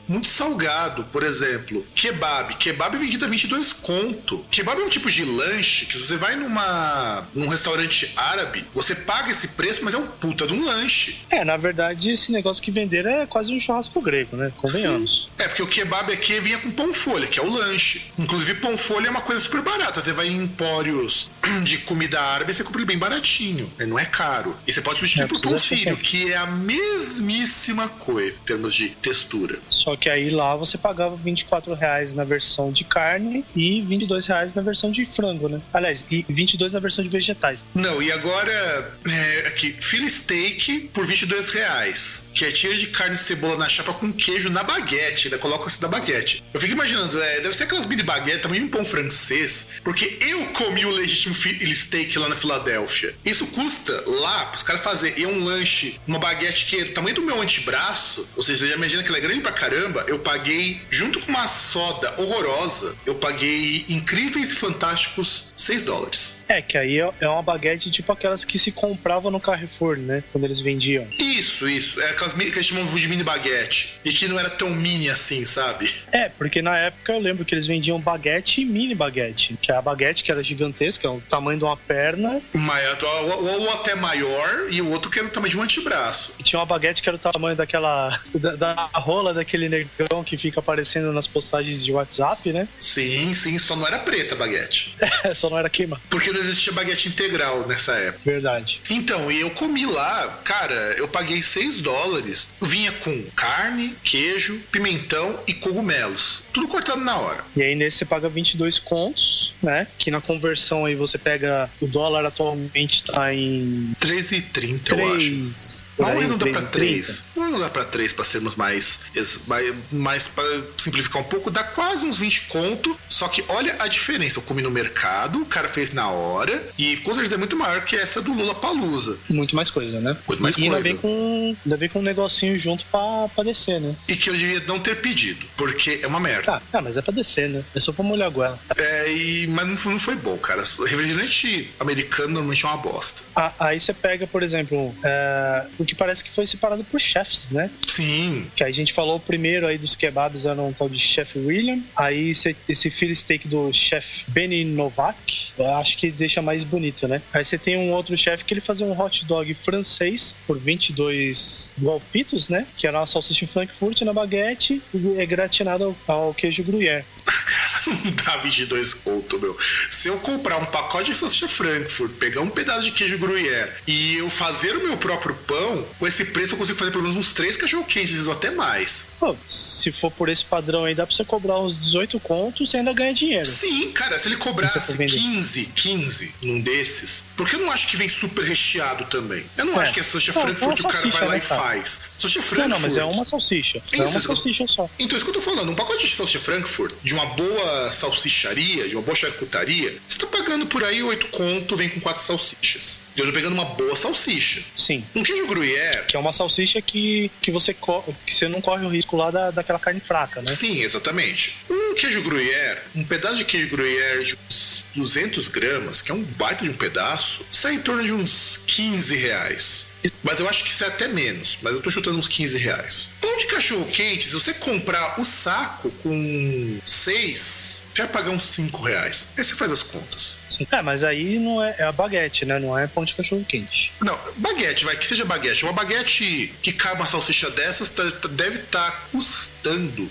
muito salgado. Por exemplo, kebab. Kebab é vendido a 22 conto. Kebab é um tipo de lanche que se você vai numa num restaurante árabe, você paga esse preço, mas é um puta de um lanche. É, na verdade, esse negócio que venderam é quase um churrasco grego, né? Convenhamos. Sim. É, porque o kebab aqui vinha com pão folha, que é o lanche. Inclusive, pão folha é uma coisa super barata. Você vai em empórios de comida árabe, você compra ele bem baratinho. Ele não é caro. E você pode substituir É, por pão certo. que é a mesmíssima coisa em termos de textura. Só que aí lá você pagava 24 reais na versão de carne e 22 reais na versão de frango, né? Aliás, e 22 na versão de vegetais. Não, e agora, é, aqui, fila steak por 22 reais. Que é tira de carne e cebola na chapa com queijo na baguete. Ainda coloca assim na baguete. Eu fico imaginando, é, deve ser aquelas mini baguetes, de um pão francês. Porque eu comi o legítimo steak lá na Filadélfia. Isso custa lá, pros caras fazerem, e é um lanche, uma baguete que é do tamanho do meu antebraço, ou seja, você já imagina que ela é grande pra caramba, eu paguei, junto com uma soda horrorosa, eu paguei incríveis e fantásticos 6 dólares. É, que aí é é uma baguete tipo aquelas que se compravam no Carrefour, né? Quando eles vendiam. Isso, isso. É aquelas que eles chamam de mini baguete. E que não era tão mini assim, sabe? É, porque na época eu lembro que eles vendiam baguete e mini baguete. Que é a baguete que era gigantesca, o tamanho de uma perna. Maior, ou, ou- até maior, e o outro que era o tamanho de um antebraço. E tinha uma baguete que era o tamanho daquela. da, da rola daquele negão que fica aparecendo nas postagens de WhatsApp, né? Sim, sim, só não era preta a baguete. Só não era queimado. Porque não existia baguete integral nessa época. Verdade. Então, e eu comi lá, cara, eu paguei 6 dólares. Vinha com carne, queijo, pimentão e cogumelos. Tudo cortado na hora. E aí nesse você paga 22 contos, né? Que na conversão aí você pega. O dólar atualmente tá em 13,30, eu acho. 3. Não, dá pra 3. Não dá pra 3 pra sermos mais, mais para simplificar um pouco, dá quase uns 20 conto. Só que olha a diferença. Eu comi no mercado, o cara fez na hora, e com certeza é muito maior que essa do Lula Palusa. Muito mais coisa, né? Muito mais e ainda coisa. vem com, ainda vem com um negocinho junto pra, pra descer, né? E que eu devia não ter pedido, porque é uma merda. Ah, ah, mas é pra descer, né? É só pra molhar a goela. É, e, mas não foi, não foi bom, cara. Refrigerante americano normalmente é uma bosta. Ah, aí você pega, por exemplo, é, o que parece que foi separado por chefs, né? Sim, Que aí a gente falou primeiro aí dos kebabs, era um tal de Chef William. Aí esse Philly Steak do Chef Benny Novak, acho que deixa mais bonito, né? Aí você tem um outro chefe que ele fazia um hot dog francês por 22 golpitos, né? Que era uma salsicha Frankfurt na baguete e é gratinado ao, ao queijo gruyère. não dá 22 conto, meu. Se eu comprar um pacote de salsicha Frankfurt, pegar um pedaço de queijo gruyère e eu fazer o meu próprio pão, com esse preço eu consigo fazer pelo menos uns 3 cachorro-quentes ou até mais. Pô, se for por esse padrão aí, dá pra você cobrar uns 18 contos e ainda ganha dinheiro. Sim, cara, se ele é cobrasse pra vender. 15, 15 num desses, porque eu não acho que vem super recheado também. Eu não É. acho que a salsicha Não, Frankfurt é o cara vai lá né, e cara? faz. Salsicha Não, Frankfurt. não, mas é uma salsicha. Isso, é uma salsicha só. Então, isso que eu tô falando, um pacote de salsicha Frankfurt, de uma boa salsicharia, de uma boa charcutaria, você tá pagando por aí 8 conto, vem com quatro salsichas. Eu tô pegando uma boa salsicha. Sim. Um queijo gruyère, Que é uma salsicha que, que, você, que você não corre o risco lá da, daquela carne fraca, né? sim, exatamente. Um queijo gruyère, um pedaço de queijo gruyère de uns 200 gramas, que é um baita de um pedaço, sai em torno de uns 15 reais. Mas eu acho que isso é até menos, mas eu tô chutando uns 15 reais. Pão de cachorro quente, se você comprar o saco com 6, você vai pagar uns 5 reais. Aí você faz as contas. Sim. É, mas aí não é, é a baguete, né? Não é pão de cachorro quente. Não, baguete, vai, que seja baguete. Uma baguete que cabe uma salsicha dessas tá- tá- deve estar custando.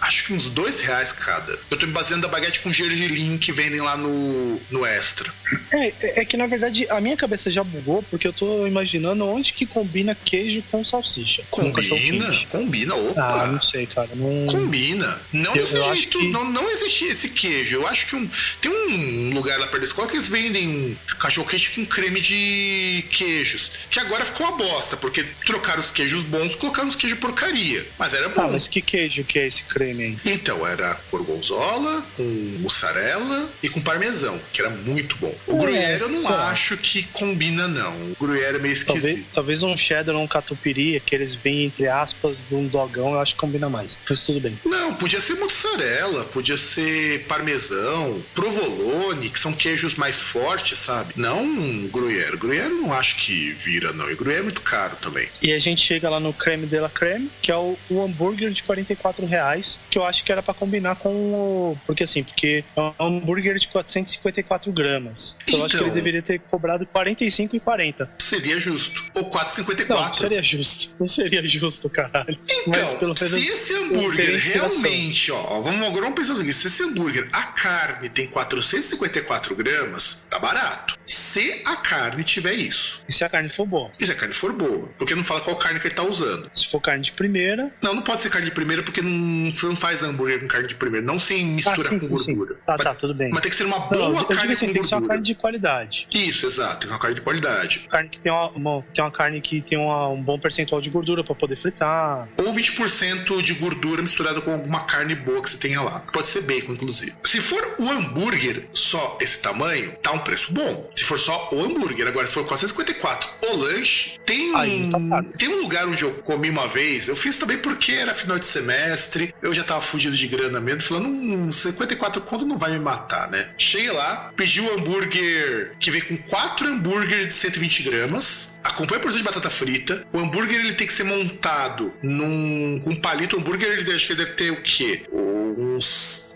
Acho que uns dois reais cada. Eu tô me baseando da baguete com gergelim que vendem lá no, no Extra. É, é é que na verdade a minha cabeça já bugou porque eu tô imaginando onde que combina queijo com salsicha. Com Combina, quente. combina, opa. Ah, não sei, cara. Não... Combina. Não Eu- desse eu jeito, que- não, não existe esse queijo. Eu acho que um, tem um lugar lá perto da escola que eles vendem um cachorro quente com creme de queijos. Que agora ficou uma bosta, porque trocaram os queijos bons, colocaram os queijos porcaria. Mas era bom. Tá, mas que queijo que é esse creme aí? Então, era gorgonzola, com mussarela e com parmesão, que era muito bom. O gruyère eu não acho que combina, não. O gruyère é meio Talvez, esquisito. talvez um cheddar ou um catupiry, aqueles bem entre aspas de um dogão, eu acho que combina mais. Mas tudo bem. Não, podia ser mussarela, podia ser parmesão, provolone, que são queijos mais fortes, sabe? Não gruyère. Gruyère não acho que vira, não. E gruyère é muito caro também. E a gente chega lá no creme de la creme, que é o, o hambúrguer de 44 reais, que eu acho que era pra combinar com o. Porque assim, porque é um hambúrguer de 454 gramas. Então, eu acho que ele Então. deveria ter cobrado 45 e 40. Seria justo. Ou Não, 4,54. seria justo. Não seria justo, caralho. Mas Então, pelo menos se esse hambúrguer realmente, ó, vamos agora vamos pensar o seguinte: se esse hambúrguer, a carne tem 454 gramas, tá barato. Se a carne tiver isso. E se a carne for boa? E se a carne for boa? Porque não fala qual carne que ele tá usando. Se for carne de primeira. Não, não pode ser carne de primeira porque não, não faz hambúrguer com carne de primeira. Não sem Ah, misturar sim, com sim, sim. gordura. Tá, mas, tá, tudo bem. mas tem que ser uma Não, boa digo carne assim, com tem que ser uma gordura. carne de qualidade. Isso, exato. Tem uma carne de qualidade. Carne que tem uma, uma- tem uma carne que tem uma- um bom percentual de gordura pra poder fritar. Ou 20% de gordura misturada com alguma carne boa que você tenha lá. Pode ser bacon, inclusive. Se for o hambúrguer só esse tamanho, tá um preço bom. Se for só o hambúrguer. Agora, se for 454 o lanche, tem Aí, tá um, caro. tem um lugar onde eu comi uma vez. Eu fiz também porque era final de semestre. Eu já tava fudido de grana mesmo, falando, hum, 54 conto não vai me matar, né? Cheguei lá, pedi o hambúrguer que vem com quatro hambúrgueres de 120 gramas. Acompanha a porção de batata frita. O hambúrguer ele tem que ser montado num com um palito. O hambúrguer ele, acho que ele deve ter o quê? Uns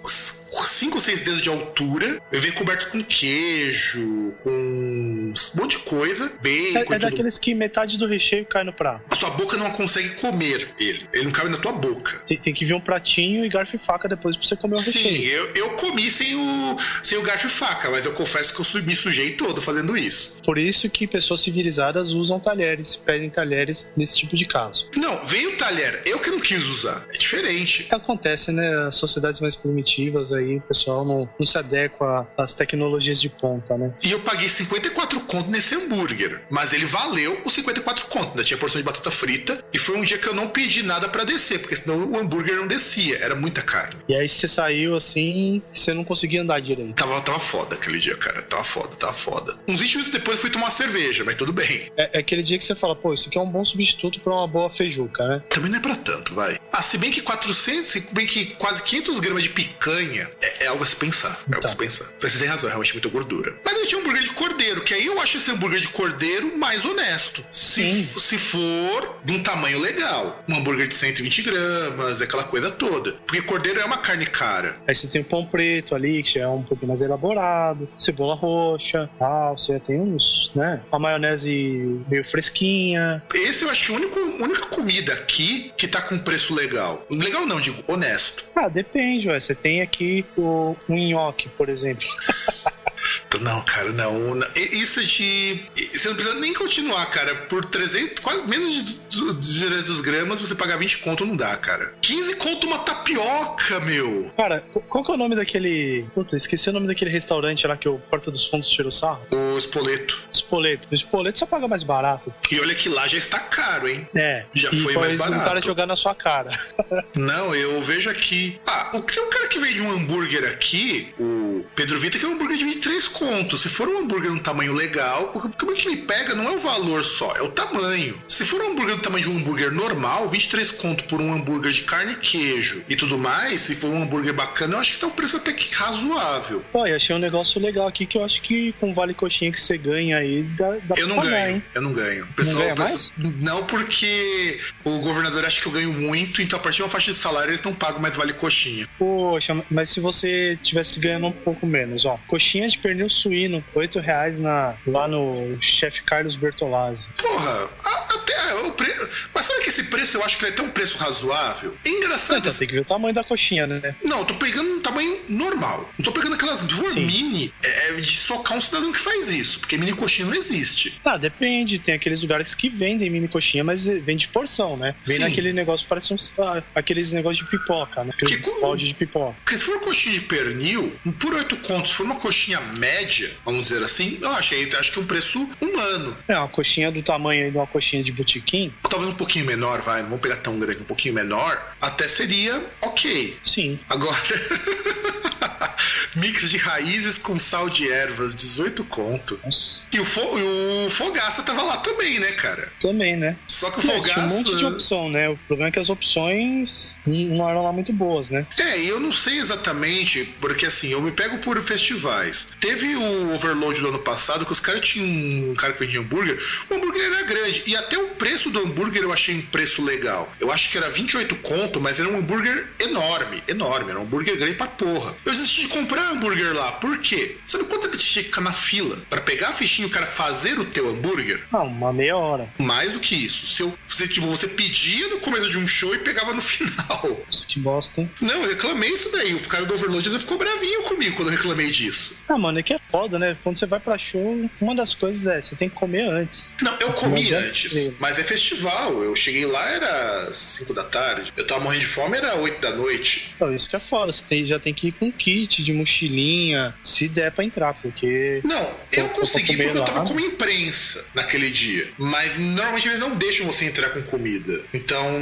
5 ou 6 dedos de altura. Ele vem coberto com queijo, com um monte de coisa. Bacon, É, é daqueles que metade do recheio cai no prato. a sua boca não consegue comer ele. Ele não cabe na tua boca. Tem, tem que vir um pratinho e garfo e faca depois pra você comer o Sim, recheio. eu, eu comi sem o, sem o garfo e faca, mas eu confesso que eu me sujei todo fazendo isso. Por isso que pessoas civilizadas usam talheres, pedem talheres nesse tipo de caso. Não, veio o talher, eu que não quis usar. É diferente. Acontece, né? As sociedades mais primitivas aí, o pessoal não, não se adequa às tecnologias de ponta, né? E eu paguei 54 conto nesse hambúrguer. Mas ele valeu os 54 conto. Ainda tinha porção de batata frita. E foi um dia que eu não pedi nada pra descer, porque senão o hambúrguer não descia. Era muita carne. E aí você saiu assim, você não conseguia andar direito. Tava, tava foda aquele dia, cara. Tava foda, tava foda. Uns 20 minutos depois eu fui tomar cerveja, mas tudo bem. É, é aquele dia que você fala, pô, isso aqui é um bom substituto pra uma boa feijuca, né? Também não é pra tanto, vai. Ah, se bem que 400, se bem que quase 500 gramas de picanha é, é algo a se pensar. É algo a se pensar. Mas você tem razão, é realmente muita gordura. Mas eu tinha um hambúrguer de cordeiro, que aí eu acho esse hambúrguer de cordeiro mais honesto. Se, Sim. se for de um tamanho legal. Um hambúrguer de 120 gramas, aquela coisa toda. Porque cordeiro é uma carne cara. Aí você tem o pão preto ali, que é um pouco mais elaborado, cebola roxa, tal, você tem uns, né? Uma maionese meio fresquinha. Esse eu acho que é a única, única comida aqui que tá com preço legal. Legal não, digo, honesto. Ah, depende, ué. Você tem aqui o, o nhoque, por exemplo. Não, cara, não. não. Isso de. Você não precisa nem continuar, cara. Por 300, quase menos de 200 gramas, você pagar 20 conto não dá, cara. 15 conto uma tapioca, meu. Cara, qu- qual que é o nome daquele. Puta, esqueci o nome daquele restaurante lá que o Porta dos Fundos tirou sarro? O espoleto. Espoleto. No espoleto você paga mais barato. E olha que lá já está caro, hein? É. Já e foi mais barato. cara jogar na sua cara. Não, eu vejo aqui. Ah, o, tem um cara que vende um hambúrguer aqui, o Pedro Vita, que é um hambúrguer de 23 Se for um hambúrguer num tamanho legal, o que me pega não é o valor só, é o tamanho. Se for um hambúrguer do tamanho de um hambúrguer normal, 23 conto por um hambúrguer de carne e queijo e tudo mais, se for um hambúrguer bacana, eu acho que tá um preço até que razoável. Pô, e achei um negócio legal aqui que eu acho que com vale coxinha que você ganha aí dá, dá Eu não pagar, ganho, hein? eu não ganho. Pessoal, ganha o pessoal- mais? Não, porque o governador acha que eu ganho muito, então a partir de uma faixa de salário eles não pagam mais vale coxinha. Poxa, mas se você tivesse ganhando um pouco menos, ó. Coxinha de pernil suíno, 8 reais na, lá no chefe Carlos Bertolazzi. Porra, a- até o preço. Mas sabe que esse preço eu acho que ele é tão preço razoável? É engraçado. Então tem que ver o tamanho da coxinha, né? Não, eu tô pegando um tamanho normal. Não tô pegando aquelas. Se for Sim. mini, é de socar um cidadão que faz isso. Porque mini coxinha não existe. Ah, depende. Tem aqueles lugares que vendem mini coxinha, mas eh, vende porção, né? Vem naquele negócio, parece uns, ah, aqueles negócios de pipoca, né? Aqueles Que co- balde de pipoca. Porque se for coxinha de pernil, por 8 contos, se for uma coxinha média, vamos dizer assim, eu achei, acho que um preço humano. É, uma coxinha do tamanho de uma coxinha de botequim, Talvez um pouquinho menor, vai, não vamos pegar tão grande, um pouquinho menor, até seria ok. sim. Agora, mix de raízes com sal de ervas, 18 conto. Nossa. E o, fo o Fogaça tava lá também, né, cara? Também, né? Só que o Mas tinha Fogaça... um monte de opção, né? O problema é que as opções não eram lá muito boas, né? É, e eu não sei exatamente, porque assim, eu me pego por festivais. Teve o Overload do ano passado que os caras tinham um cara que vendia hambúrguer. O hambúrguer era grande. E até o preço do hambúrguer eu achei um preço legal. Eu acho que era 28 conto, mas era um hambúrguer enorme. Enorme. Era um hambúrguer grande pra porra. Eu desisti de comprar hambúrguer lá. Por quê? Sabe quanto ele tinha que ficar na fila pra pegar a fichinha e o cara fazer o teu hambúrguer? Ah, uma meia hora. Mais do que isso. Se eu, você, tipo, você pedia no começo de um show e pegava no final. Nossa, que bosta, hein? Não, eu reclamei isso daí. O cara do Overload ainda ficou bravinho comigo quando eu reclamei disso. Ah, mano, é que é foda, né? Quando você vai pra show, uma das coisas é, você tem que comer antes. Não, eu comi Não adianta antes, ser. mas é festival. Eu cheguei lá, era 5 da tarde. Eu tava morrendo de fome, era 8 da noite. Então, isso que é foda, você tem- já tem que ir com kit de mochilinha, se der pra entrar, porque. Não, eu consegui porque eu tava lá. como imprensa naquele dia. Mas normalmente eles não deixam você entrar com comida. Então,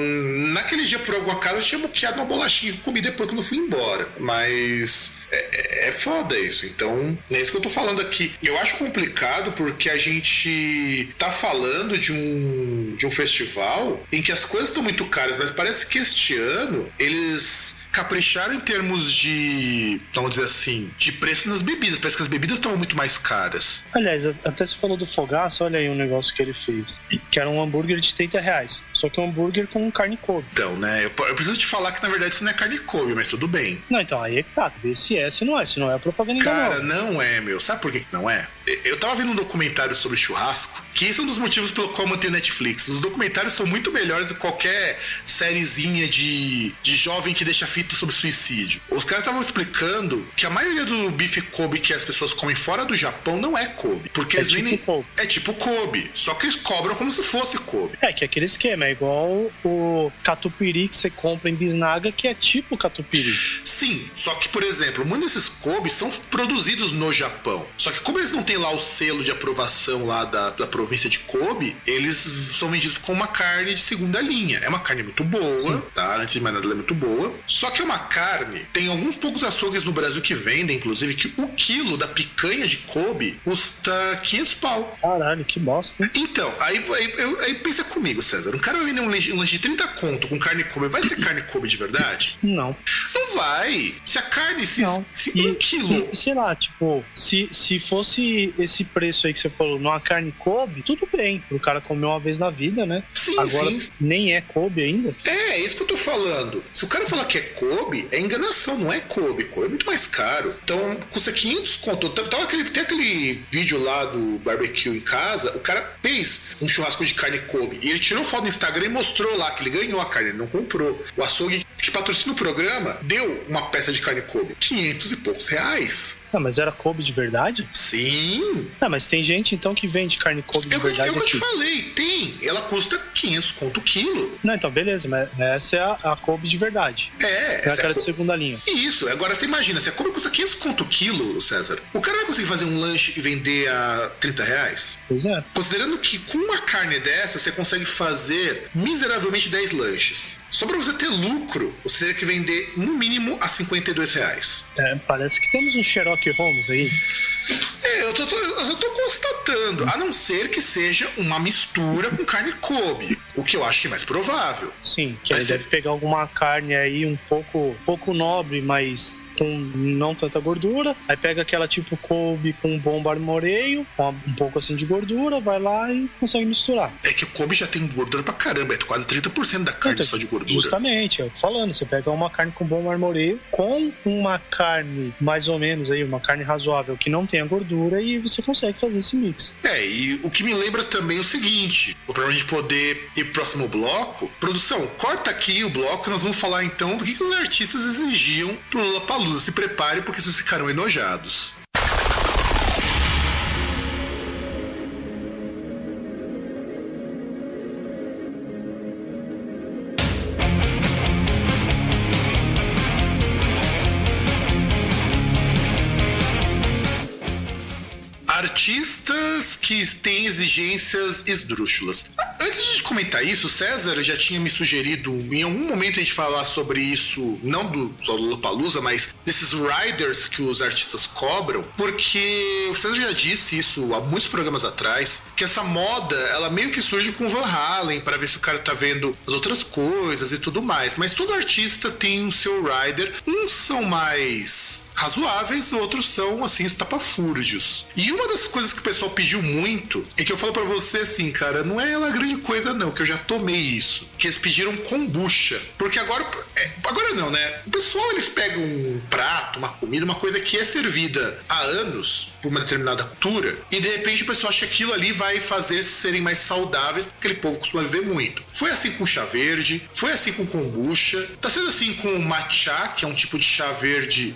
naquele dia, por algum acaso, eu tinha moqueado uma bolachinha com comida depois quando eu fui embora. Mas. É, é foda isso. Então, é isso que eu tô falando aqui. Eu acho complicado porque a gente tá falando de um, de um festival em que as coisas estão muito caras, mas parece que este ano eles capricharam em termos de, vamos dizer assim, de preço nas bebidas. Parece que as bebidas estavam muito mais caras. Aliás, até você falou do Fogaço, olha aí um negócio que ele fez. Que era um hambúrguer de 30 reais. Só que é um hambúrguer com carne Kobe. Então, né? Eu, eu, preciso te falar que na verdade isso não é carne Kobe, mas tudo bem. Não, então aí é que tá. Vê se é, se não é. Se não é propaganda Cara, não é, meu. Sabe por que não é? Eu tava vendo um documentário sobre churrasco, que isso é um dos motivos pelo qual manter Netflix. Os documentários são muito melhores do que qualquer sériezinha de, de jovem que deixa sobre suicídio. Os caras estavam explicando que a maioria do bife Kobe que as pessoas comem fora do Japão não é Kobe. Porque é eles tipo vendem. Kobe. É tipo Kobe. Só que eles cobram como se fosse Kobe. É, que é aquele esquema, é igual o catupiry que você compra em Bisnaga, que é tipo catupiry. Sim, só que, por exemplo, muitos desses Kobe são produzidos no Japão. Só que como eles não têm lá o selo de aprovação lá da, da província de Kobe, eles são vendidos com uma carne de segunda linha. É uma carne muito boa, Sim. tá? Antes de mais nada, ela é muito boa. Só que é uma carne, tem alguns poucos açougues no Brasil que vendem, inclusive, que o quilo da picanha de Kobe custa 500 pau. Caralho, que bosta. hein? Então, aí, aí, aí pensa comigo, César. Um cara vai vender um lanche, um lanche de 30 conto com carne Kobe, vai ser carne Kobe de verdade? Não. Não vai. Se a carne, se, Não. se E, um quilo. e, sei lá, tipo, se, se fosse esse preço aí que você falou numa carne Kobe, tudo bem. O cara comer uma vez na vida, né? Sim, Agora sim. nem é Kobe ainda. É, é isso que eu tô falando. Se o cara falar que é Kobe, é enganação, não é Kobe. Kobe é muito mais caro. Então, custa 500 conto. Tava tava aquele, tem aquele vídeo lá do barbecue em casa, o cara fez um churrasco de carne Kobe. E ele tirou foto no Instagram e mostrou lá que ele ganhou a carne, ele não comprou. O açougue que patrocina o programa deu uma peça de carne Kobe. 500 e poucos reais. Ah, mas era Kobe de verdade? Sim. Ah, mas tem gente então que vende carne Kobe de eu- verdade eu te aqui. falei, tem. Ela custa 500 conto o quilo. Não, então beleza, mas essa é a, a Kobe de verdade. É, É essa é aquela a de segunda linha. Isso, agora você imagina, se a Kobe custa 500 conto o quilo, César, o cara vai conseguir fazer um lanche e vender a 30 reais? Pois é. Considerando que com uma carne dessa você consegue fazer miseravelmente 10 lanches. Só pra você ter lucro, você teria que vender no mínimo a 52 reais. É, parece que temos um Sherlock Holmes aí. É, eu, tô, tô- eu só tô constatando, a não ser que seja uma mistura com carne Kobe, o que eu acho que é mais provável. Sim, que ele é- deve pegar alguma carne aí um pouco, pouco nobre, mas com não tanta gordura. Aí pega aquela tipo Kobe com um bom marmoreio, um pouco assim de gordura, vai lá e consegue misturar. É que o Kobe já tem gordura pra caramba, é quase 30% da carne Então, só de gordura. Justamente, eu tô falando, você pega uma carne com bom marmoreio com uma carne mais ou menos aí, uma carne razoável que não tenha gordura e você consegue fazer esse mix. É, e o que me lembra também é o seguinte: pra gente poder ir pro próximo bloco, produção, corta aqui o bloco, nós vamos falar então do que, que os artistas exigiam pro Lollapalooza. Se prepare, porque vocês ficaram enojados. Que têm exigências esdrúxulas. Antes de comentar isso, César já tinha me sugerido em algum momento a gente falar sobre isso, não do Lollapalooza, mas desses riders que os artistas cobram, porque o César já disse isso há muitos programas atrás, que essa moda, ela meio que surge com Van Halen, para ver se o cara tá vendo as outras coisas e tudo mais. Mas todo artista tem o seu rider. Uns são mais razoáveis, outros são assim estapafúrdios. E uma das coisas que o pessoal pediu muito é que eu falo pra você assim, cara, não é uma grande coisa não, que eu já tomei isso. Que eles pediram kombucha, porque agora é, agora não, né? O pessoal eles pegam um prato, uma comida, uma coisa que é servida há anos por uma determinada cultura e de repente o pessoal acha que aquilo ali vai fazer eles serem mais saudáveis, porque aquele povo costuma viver muito. Foi assim com chá verde, foi assim com kombucha, tá sendo assim com matcha, que é um tipo de chá verde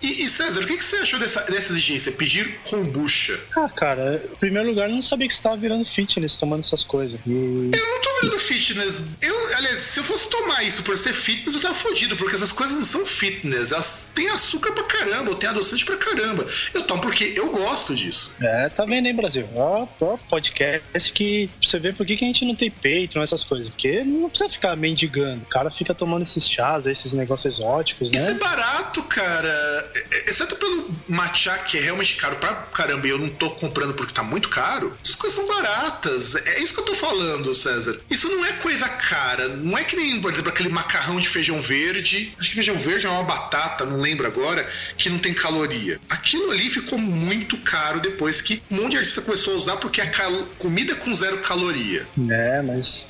E, e César, o que, que você achou dessa, dessa exigência? Pedir kombucha? Ah, cara, em primeiro lugar, eu não sabia que você tava virando fitness tomando essas coisas. E Eu não tô virando fitness. Eu, aliás, se eu fosse tomar isso por ser fitness, eu tava fodido, porque essas coisas não são fitness. Elas têm açúcar pra caramba, ou têm adoçante pra caramba. Eu tomo porque eu gosto disso. É, tá vendo aí, Brasil? Ó, ó, podcast que você vê por que, que a gente não tem Patreon, essas coisas. Porque não precisa ficar mendigando. O cara fica tomando esses chás, esses negócios exóticos, Isso é né? barato, cara. Cara, exceto pelo matcha que é realmente caro pra caramba e eu não tô comprando porque tá muito caro, essas coisas são baratas. É isso que eu tô falando, César. Isso não é coisa cara. Não é que nem, por exemplo, aquele macarrão de feijão verde. Acho que feijão verde é uma batata, não lembro agora, que não tem caloria. Aquilo ali ficou muito caro depois que um monte de artista começou a usar porque é comida com zero caloria. É, mas.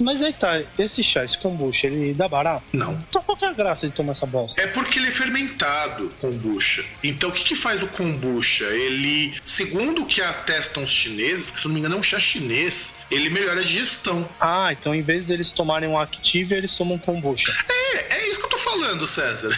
Mas é que tá, esse chá, esse kombucha, ele dá barato? Não. Então qual que é a graça de tomar essa bosta? É porque ele é fermentado, kombucha. Então o que, que faz o kombucha? Ele, segundo o que atestam os chineses, se não me engano é um chá chinês, ele melhora a digestão. Ah, então em vez deles tomarem um Active, eles tomam kombucha. É, é isso que eu tô falando, César.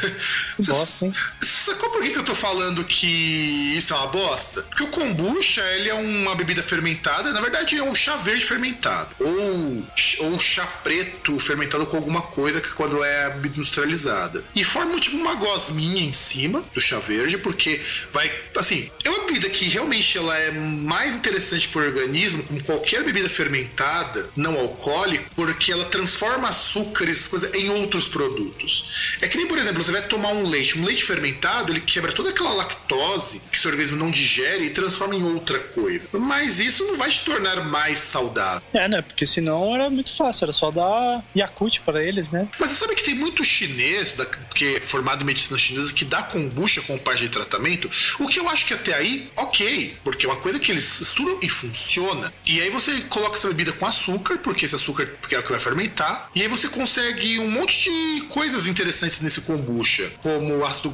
Bosta, hein? Sacou por que, que eu tô falando que isso é uma bosta? Porque o kombucha, ele é uma bebida fermentada, na verdade é um chá verde fermentado. Ou, ou chá preto fermentado com alguma coisa que quando é industrializada. E forma tipo uma gosminha em cima do chá verde, porque vai. Assim, é uma bebida que realmente ela é mais interessante pro organismo, como qualquer bebida fermentada, não alcoólica, porque ela transforma açúcares, coisas, em outros produtos. É que nem, por exemplo, você vai tomar um leite, um leite fermentado, ele quebra toda aquela lactose que seu organismo não digere e transforma em outra coisa. Mas isso não vai te tornar mais saudável. É, né? Porque senão era muito fácil, era só dar Yakut para eles, né? Mas você sabe que tem muito chinês, da, que é formado em medicina chinesa, que dá kombucha como parte de tratamento, o que eu acho que até aí, ok, porque é uma coisa que eles estudam e funciona. E aí você coloca essa bebida com açúcar, porque esse açúcar é o que vai fermentar, e aí você consegue um monte de coisas interessantes nesse kombucha, como o ácido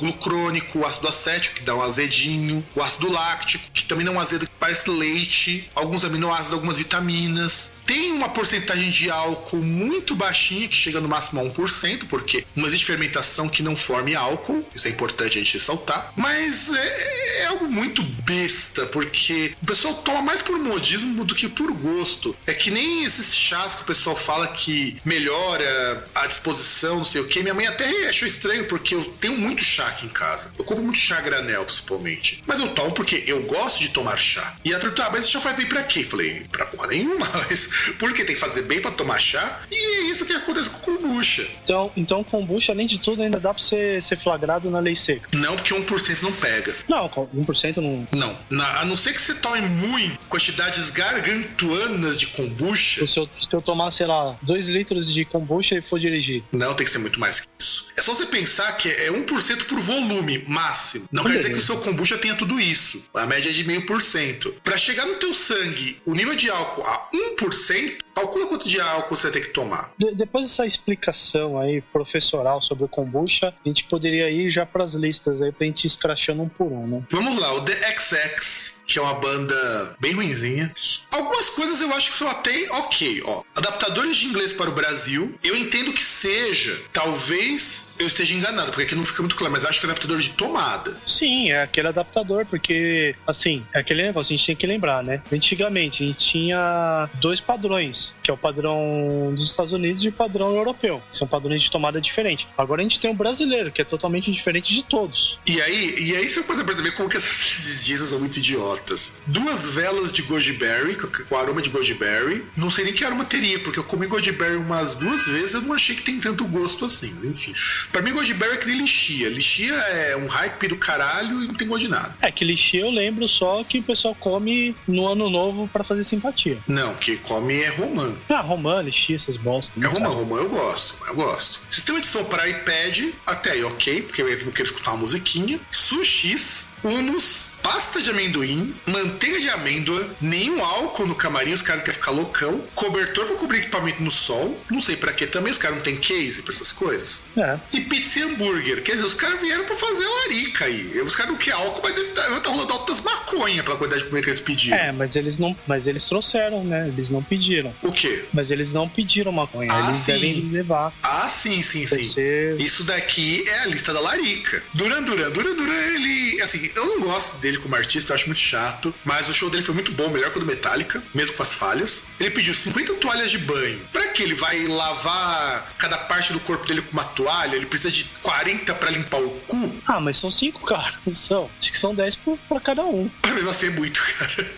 o ácido acético, que dá um azedinho, o ácido láctico, que também dá um azedo que parece leite, alguns aminoácidos, algumas vitaminas. Tem uma porcentagem de álcool muito baixinha, que chega no máximo a 1%, porque não existe fermentação que não forme álcool. Isso é importante a gente ressaltar. Mas é, é algo muito besta, porque o pessoal toma mais por modismo do que por gosto. É que nem esses chás que o pessoal fala que melhora a disposição, não sei o que. Minha mãe até achou estranho, porque eu tenho muito chá aqui em casa. Eu compro muito chá granel, principalmente. Mas eu tomo porque eu gosto de tomar chá. E ela perguntou, ah, mas esse chá faz bem pra quê? Eu falei, pra porra nenhuma, mas porque tem que fazer bem pra tomar chá. E é isso que acontece com kombucha. Então, então kombucha, além de tudo, ainda dá pra você ser flagrado na lei seca. Não, porque 1% não pega. Não, 1% não. Não. Na- a não ser que você tome muito, quantidades gargantuanas de kombucha. Se eu, se eu tomar, sei lá, 2 litros de kombucha e for dirigir. Não, tem que ser muito mais isso. É só você pensar que é 1% por volume máximo. Não quer dizer que o seu kombucha tenha tudo isso. A média é de meio por cento. Pra chegar no teu sangue, o nível de álcool a 1%, calcula quanto de álcool você vai ter que tomar. De- depois dessa explicação aí professoral sobre o kombucha, a gente poderia ir já pras listas aí pra gente ir escrachando um por um, né? Vamos lá, o The XX, que é uma banda bem ruinzinha. Algumas coisas eu acho que são até ok, ó. Adaptadores de inglês para o Brasil, eu entendo que seja, talvez eu esteja enganado, porque aqui não fica muito claro, mas acho que é adaptador de tomada. Sim, é aquele adaptador, porque, assim, é aquele negócio, a gente tem que lembrar, né? Antigamente, a gente tinha dois padrões, que é o padrão dos Estados Unidos e o padrão europeu. São padrões de tomada diferentes. Agora a gente tem o brasileiro, que é totalmente diferente de todos. E aí, e aí você pode perceber como que essas exigências são muito idiotas. Duas velas de goji berry, com, aroma de goji berry. Não sei nem que aroma teria, porque eu comi goji berry umas duas vezes, eu não achei que tem tanto gosto assim. mas Enfim, pra mim goji berry é que nem lixia. Lixia é um hype do caralho e não tem gosto de nada. É que lixia eu lembro só que o pessoal come no ano novo pra fazer simpatia. Não, que come é romã. Ah, romã, lixia, essas bostas. É né, romã, cara? romã eu gosto, eu gosto. Sistema de som para iPad, até aí ok, porque eu não quero escutar uma musiquinha. Sushis, hummus, pasta de amendoim, manteiga de amêndoa, nenhum álcool no camarim, os caras querem ficar loucão, cobertor para cobrir equipamento no sol, não sei pra que também, os caras não tem case pra essas coisas. É. E pizza e hambúrguer, quer dizer, os caras vieram pra fazer larica aí. Os caras não querem álcool, mas deve estar tá rolando altas maconha pela quantidade de comida que eles pediram. É, mas eles não. Mas eles trouxeram, né? Eles não pediram. O quê? Mas eles não pediram maconha. Ah, eles sim. devem levar. Ah, sim, sim, sim. Você- Isso daqui é a lista da Larica. Duran Duran, Duran Duran, ele. Assim, eu não gosto dele como artista, eu acho muito chato. Mas o show dele foi muito bom, melhor que o do Metallica, mesmo com as falhas. Ele pediu 50 toalhas de banho. Pra que ele vai lavar cada parte do corpo dele com uma toalha? Ele precisa de 40 pra limpar o cu? Ah, mas são cinco, cara. Não são. Acho que são dez por, pra cada um. Mas mesmo assim é muito, cara.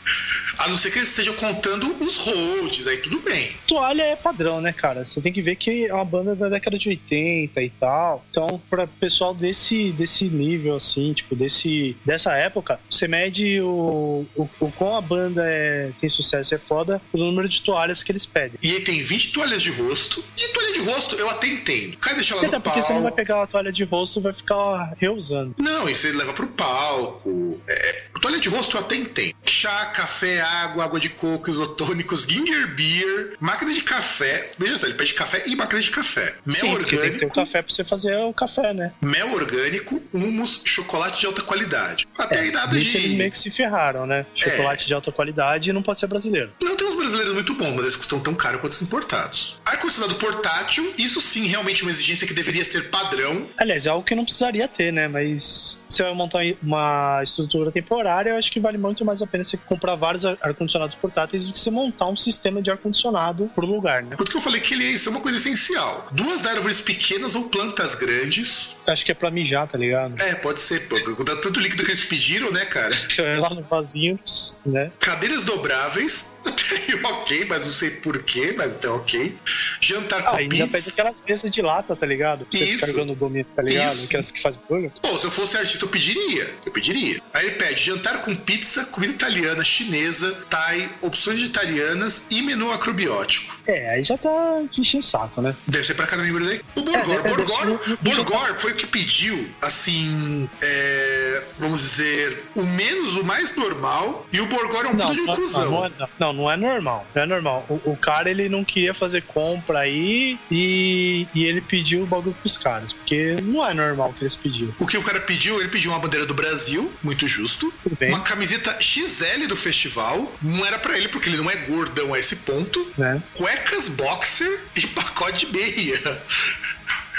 A não ser que eles estejam contando os holds, aí tudo bem. Toalha é padrão, né, cara? Você tem que ver que é uma banda da década de 80 e tal. Então, pra pessoal desse, desse nível, assim, tipo, desse, dessa época, você mede o, o, o quão a banda é, tem sucesso é foda pelo número de toalhas que eles pedem. E aí tem 20 toalhas de rosto. De toalha de rosto, eu até entendo. O cara deixa ela Até no porque você não vai pegar a toalha de rosto e vai ficar reusando. Não, e você leva pro palco. É, toalha de rosto eu até entendo. Chá, café, água, água de coco, isotônicos, ginger beer, máquina de café. Veja só, ele pede café e máquina de café. Mel Sim, porque tem que ter o orgânico, café pra você fazer o café, né? mel orgânico, humus, chocolate de alta qualidade. Até aí nada de. eles meio que se ferraram, né? Chocolate de alta qualidade não pode ser brasileiro. Não brasileiros muito bons, mas eles custam tão caro quanto os importados. Ar-condicionado portátil, isso sim, realmente uma exigência que deveria ser padrão. Aliás, é algo que não precisaria ter, né? Mas se você vai montar uma estrutura temporária, eu acho que vale muito mais a pena você comprar vários ar- ar-condicionados portáteis do que você montar um sistema de ar-condicionado por lugar, né? Por isso que eu falei que ele é isso é uma coisa essencial. Duas árvores pequenas ou plantas grandes. Acho que é pra mijar, tá ligado? É, pode ser. Dá tanto líquido que eles pediram, né, cara? Lá no vasinho, né? Cadeiras dobráveis. Aí, ok, mas não sei porquê, mas até ok. Jantar com Ah, ainda pizza. pede aquelas mesas de lata, tá ligado? Pra você Isso. ficar jogando domínio, tá ligado? Isso. Aquelas que fazem burger. Pô, se eu fosse artista, eu pediria. Eu pediria. Aí ele pede jantar com pizza, comida italiana, chinesa, thai, opções vegetarianas e menu acrobiótico. É, aí já tá enchendo o saco, né? Deve ser pra cada membro daí. O Borgor, É, Borgor, Borgor foi o que pediu, assim, é, vamos dizer, o menos, o mais normal. E o Borgor é um puta de um não, cuzão. não, é, não, não é normal. Não é normal. O, o cara, ele não queria fazer compra aí e, e ele pediu o bagulho pros caras. Porque não é normal o que eles pediram. O que o cara pediu, ele pediu uma bandeira do Brasil, muito justo. Uma camiseta XL do festival, não era pra ele, porque ele não é gordão a esse ponto. Né? Cuecas boxer e pacote de meia.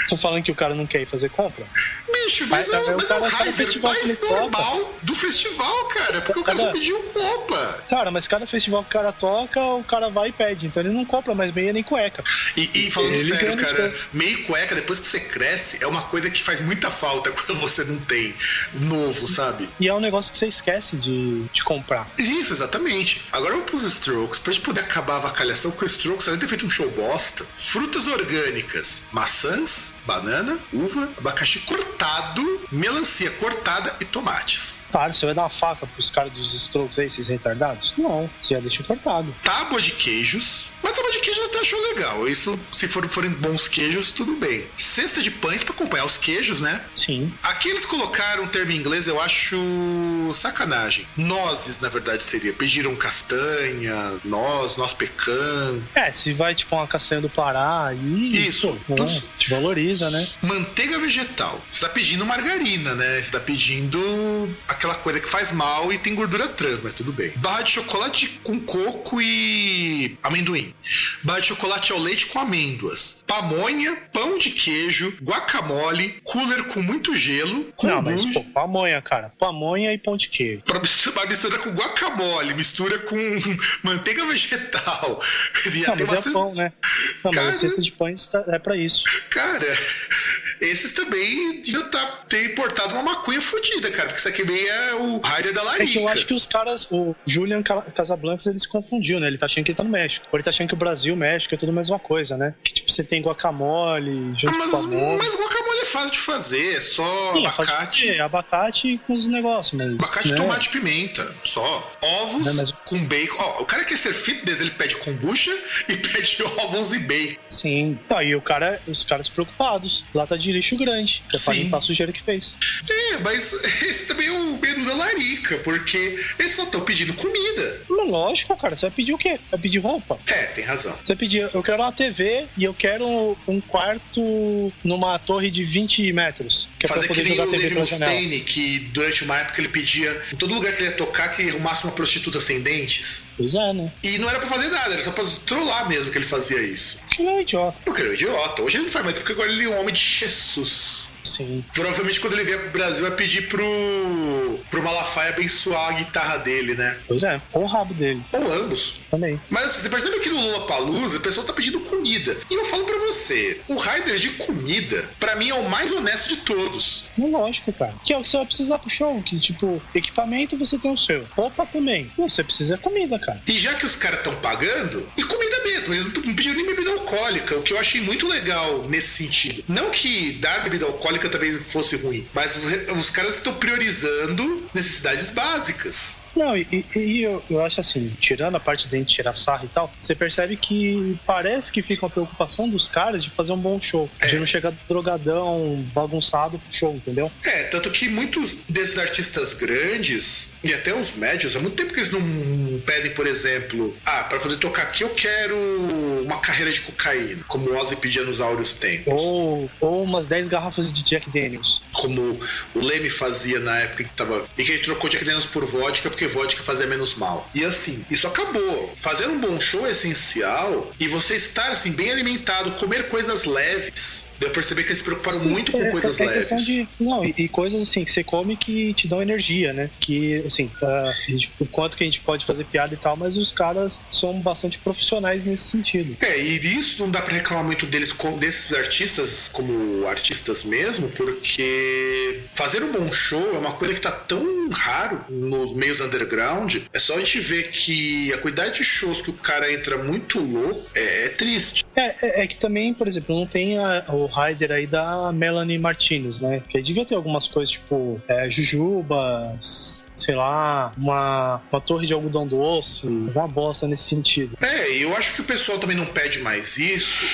Tô falando que o cara não quer ir fazer compra. Bicho, mas, Mas, é, o mas é cara- o festival mais toca- normal do festival, cara. Porque o cara só Cada- pediu roupa. Cara, mas cada festival que o cara toca, o cara vai e pede. Então ele não compra mais meia nem cueca. E, e falando Ele sério, cara, coisas. meio cueca, depois que você cresce, é uma coisa que faz muita falta quando você não tem novo, sabe? E é um negócio que você esquece de, de comprar. Isso, exatamente. Agora vamos pros Strokes, pra gente poder acabar a avacalhação com os Strokes, além de ter feito um show bosta. Frutas orgânicas, maçãs, banana, uva, abacaxi cortado, melancia cortada e tomates. Claro, você vai dar uma faca pros caras dos strokes aí, esses retardados? Não, você já deixa cortado. Tábua de queijos. Mas tábua de queijos eu até achou legal. Isso, se for- forem bons queijos, tudo bem. Cesta de pães pra acompanhar os queijos, né? Sim. Aqui eles colocaram um termo em inglês, eu acho sacanagem. Nozes, na verdade, seria. Pediram castanha, noz, noz pecan, É, se vai tipo uma castanha do Pará aí. Isso, pô, né, te valoriza, né? manteiga vegetal. Você tá pedindo margarina, né? Você tá pedindo aquela coisa que faz mal e tem gordura trans, mas tudo bem. Barra de chocolate com coco e amendoim. Barra de chocolate ao leite com amêndoas. Pamonha, pão de queijo, guacamole, cooler com muito gelo, Não, mas pô, pamonha, cara. Pamonha e pão de queijo. Pra misturar, mistura com guacamole, mistura com manteiga vegetal. Não, mas é cesta- pão, né? Não, Cara, mas a cesta de pães é pra isso. Cara, esses também deviam tá, ter importado uma maconha fodida, cara, porque isso aqui meio é o Raider da É Larica. que eu acho que os caras, o Julian Ca- Casablancas, ele se confundiu, né? Ele tá achando que ele tá no México. Ou ele tá achando que o Brasil e o México é tudo a mesma coisa, né? Que tipo, você tem guacamole junto Ah, mas, com a mas guacamole é fácil de fazer, é só Sim, é abacate. fazer, abacate com os negócios, mas. Abacate, né? tomate e pimenta, só. Ovos Não, mas- com bacon. Ó, o cara quer ser fitness, ele pede kombucha e pede ovos e bacon. Sim. Tá, e o cara, os caras preocupados. Lata de lixo grande, que é pra limpar a sujeira que fez. É, mas esse também é o menu da Larica, porque eles só estão pedindo comida. Mas lógico, cara, você vai pedir o quê? Vai pedir roupa? É, tem razão. Você vai pedir, eu quero uma TV e eu quero um quarto numa torre de 20 metros. Que é Fazer pra que poder nem jogar o TV Dave pela janela. Mustaine, que durante uma época ele pedia, em todo lugar que ele ia tocar, que arrumasse uma prostituta sem dentes. Pois é, né? E não era pra fazer nada, era só pra trollar mesmo que ele fazia isso. Que ele é um idiota. Porque ele é um idiota. Hoje ele não faz mais, porque agora ele é um homem de Jesus. Sim. Provavelmente quando ele vier pro Brasil vai pedir pro, pro Malafaia abençoar a guitarra dele, né? Pois é, ou o rabo dele. Ou ambos. Também. Mas assim, você percebe que no Lula Palusa o pessoal tá pedindo comida. E eu falo pra você, o Raider de comida, para mim é o mais honesto de todos. É lógico, cara. Que é o que você vai precisar pro show. Que, tipo, equipamento você tem o seu. Roupa também. Você precisa de comida, cara. E já que os caras estão pagando, e comida mesmo, eles não pediram nem bebida alcoólica, o que eu achei muito legal nesse sentido. Não que dar bebida alcoólica também fosse ruim, mas os caras estão priorizando necessidades básicas. Não, e, e eu, eu, acho assim, tirando a parte de tirar sarro e tal, você percebe que parece que fica uma preocupação dos caras de fazer um bom show. É. De não chegar drogadão, bagunçado pro show, entendeu? É, tanto que muitos desses artistas grandes e até os médios, há muito tempo que eles não pedem, por exemplo, ah, para poder tocar aqui eu quero uma carreira de cocaína, como o Ozzy pedia nos áureos tempos. Ou, ou umas 10 garrafas de Jack Daniels. Como o Leme fazia na época que tava. E que ele trocou Jack Daniels por vodka porque vodka fazia menos mal. E assim, isso acabou. Fazer um bom show é essencial e você estar assim, bem alimentado, comer coisas leves Deu perceber que eles se preocuparam muito com é, coisas é leves. De, não, e, e, coisas assim que você come que te dão energia, né? Que, assim, tá, gente, o quanto que a gente pode fazer piada e tal, mas os caras são bastante profissionais nesse sentido. É, e isso não dá pra reclamar muito deles, desses artistas, como artistas mesmo, porque fazer um bom show é uma coisa que tá tão raro nos meios underground. É só a gente ver que a quantidade de shows que o cara entra muito louco é, é triste. É, é, é, que também, por exemplo, não tem a, o rider aí da Melanie Martinez, né? Que devia ter algumas coisas tipo é, jujubas, sei lá, uma, uma torre de algodão doce, uma bosta nesse sentido. É, eu acho que o pessoal também não pede mais isso.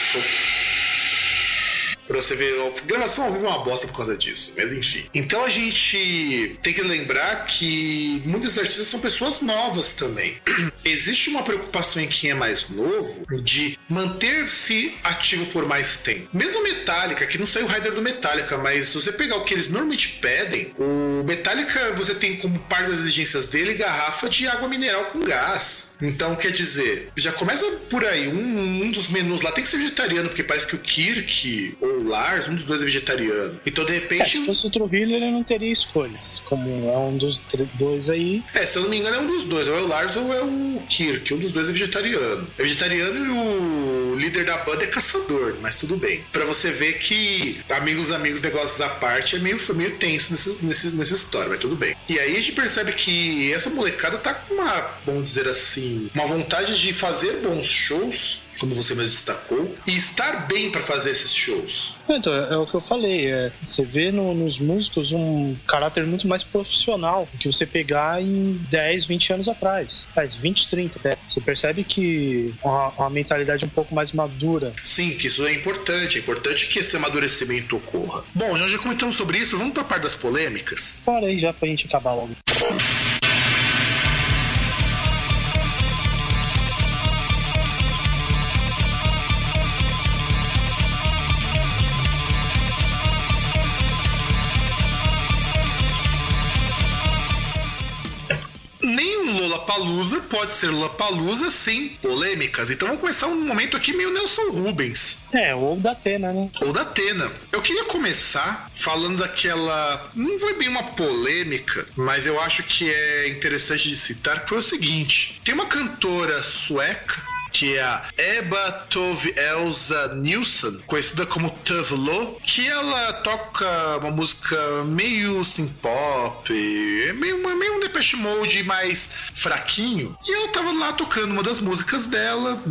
Pra você ver, a gravação ao vivo é uma bosta por causa disso, mas enfim. Então a gente tem que lembrar que muitos artistas são pessoas novas também. Existe uma preocupação em quem é mais novo de manter-se ativo por mais tempo. Mesmo Metallica, que não saiu o rider do Metallica, mas se você pegar o que eles normalmente pedem, o Metallica você tem como parte das exigências dele garrafa de água mineral com gás. Então, quer dizer, já começa por aí. Um, um dos menus lá tem que ser vegetariano, porque parece que o Kirk ou o Lars, um dos dois é vegetariano. Então, de repente. É, se fosse o Trujillo, ele não teria escolhas. Como é um dos dois aí. É, se eu não me engano, é um dos dois. Ou é o Lars ou é o Kirk. Um dos dois é vegetariano. É vegetariano e o líder da banda é caçador, mas tudo bem. Para você ver que amigos, amigos, negócios à parte é meio, meio tenso nessa, nessa, nessa história, mas tudo bem. E aí a gente percebe que essa molecada tá com uma, vamos dizer assim, uma vontade de fazer bons shows como você mesmo destacou, e estar bem para fazer esses shows. Então, é, é, o que eu falei. É, você vê no, nos músicos um caráter muito mais profissional do que você pegar em 10, 20 anos atrás. Faz 20, 30 até. Você percebe que uma, uma mentalidade um pouco mais madura. Sim, que isso é importante. É importante que esse amadurecimento ocorra. Bom, já, já comentamos sobre isso. Vamos para a parte das polêmicas? Para aí já pra gente acabar logo. Lollapalooza pode ser Lollapalooza sem polêmicas. Então vamos começar um momento aqui meio Nelson Rubens. É, ou da Atena, né? Ou da Atena. Eu queria começar falando daquela. Não foi bem uma polêmica, mas eu acho que é interessante de citar, que foi o seguinte: tem uma cantora sueca que é a Eba Tove Elsa Nilsson, conhecida como Lo, que ela toca uma música meio sim pop, meio, meio um Depeche Mode mais fraquinho. E ela tava lá tocando uma das músicas dela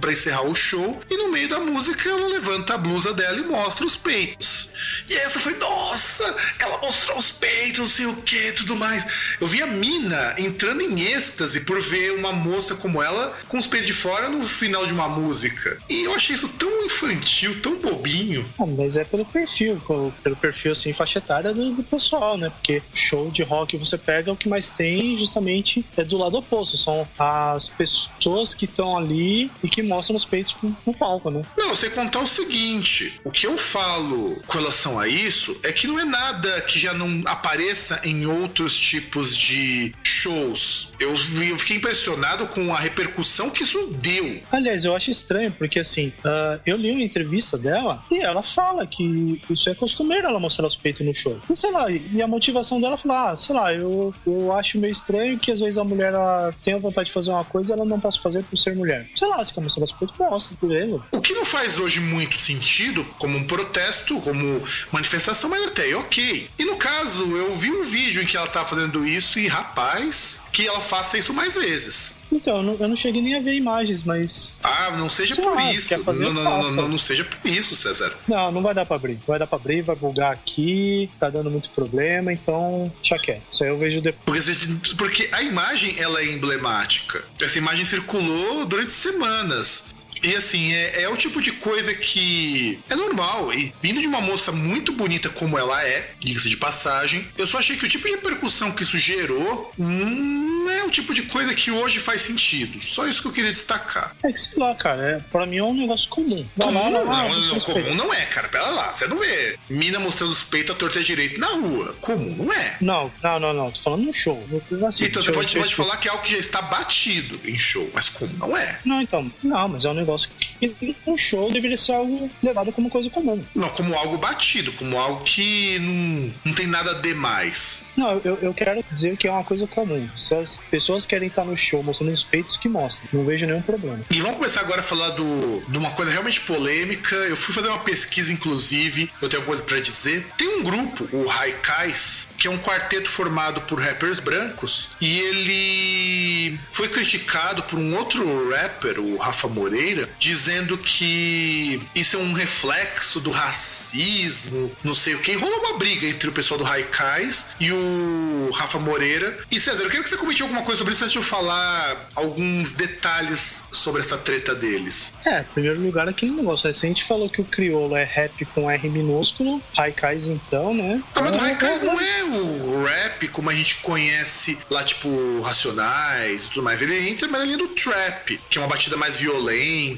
para encerrar o show, e no meio da música ela levanta a blusa dela e mostra os peitos. E essa foi, nossa, ela mostrou os peitos, não sei o que, tudo mais. Eu vi a mina entrando em êxtase por ver uma moça como ela com os peitos de fora no final de uma música. E eu achei isso tão infantil, tão bobinho. Ah, mas é pelo perfil, pelo perfil assim, faixa etária do, do, pessoal, né? Porque show de rock você pega o que mais tem justamente é do lado oposto. São as pessoas que estão ali e que mostram os peitos no palco, né? Não, você contar o seguinte: o que eu falo com relação a isso é que não é nada que já não apareça em outros tipos de shows Eu, eu fiquei impressionado com a repercussão que isso deu. Aliás, eu acho estranho, porque assim, uh, eu li uma entrevista dela e ela fala que isso é costumeiro ela mostrar os peitos no show. E sei lá, e a motivação dela falar, ah, sei lá, eu, eu acho meio estranho que às vezes a mulher ela tem a vontade de fazer uma coisa ela não possa fazer por ser mulher. Sei lá, se quer mostrar os peitos, mostra, beleza. O que não faz hoje muito sentido como um protesto, como manifestação, mas até é ok. E no caso, eu vi um vídeo em que ela tá fazendo isso e, rapaz, que ela faça isso mais vezes. Então, eu não, eu não cheguei nem a ver imagens, mas. Ah, não seja por lá, isso. Fazer, não, não, não, não, seja por isso, César. Não, não vai dar pra abrir. Vai dar pra abrir, vai bugar aqui, tá dando muito problema, então já quer. Isso aí eu vejo depois. Porque, porque a imagem ela é emblemática. Essa imagem circulou durante semanas. E assim, é, é, o tipo de coisa que é normal. E vindo de uma moça muito bonita como ela é, diga-se de passagem, eu só achei que o tipo de repercussão que isso gerou não é o tipo de coisa que hoje faz sentido. Só isso que eu queria destacar. É que sei lá, cara, é, pra mim é um negócio comum. Comum, lá, não, lá, não, não comum não é, cara. Pera lá, você não vê mina mostrando os peitos à torta direito na rua. Comum não é. Não, não, não, não. Tô falando no show. Assim, então você pode, pode falar que é algo que já está batido em show, mas comum não é. Não, então. Não, mas é um negócio negócio que um show deveria ser algo levado como coisa comum. Não, como algo batido, como algo que não, não tem nada demais. Não, eu, eu quero dizer que é uma coisa comum. Se as pessoas querem estar no show mostrando os peitos, que mostrem. Não vejo nenhum problema. E vamos começar agora a falar do, de uma coisa realmente polêmica. Eu fui fazer uma pesquisa, inclusive, eu tenho coisa para dizer. Tem um grupo, o Haikais, que é um quarteto formado por rappers brancos, e ele foi criticado por um outro rapper, o Rafa Moreira, dizendo que isso é um reflexo do racismo, não sei o que. Rolou uma briga entre o pessoal do Haikais e o Rafa Moreira. E César, eu quero que você comente alguma coisa sobre isso antes de eu falar alguns detalhes sobre essa treta deles. É, em primeiro lugar, aquele negócio. Se a gente falou que o crioulo é rap com R minúsculo, Haikais então, né? Ah, mas o Haikais não é o rap como a gente conhece lá, tipo, Racionais e tudo mais. Ele entra mais na linha do trap, que é uma batida mais violenta,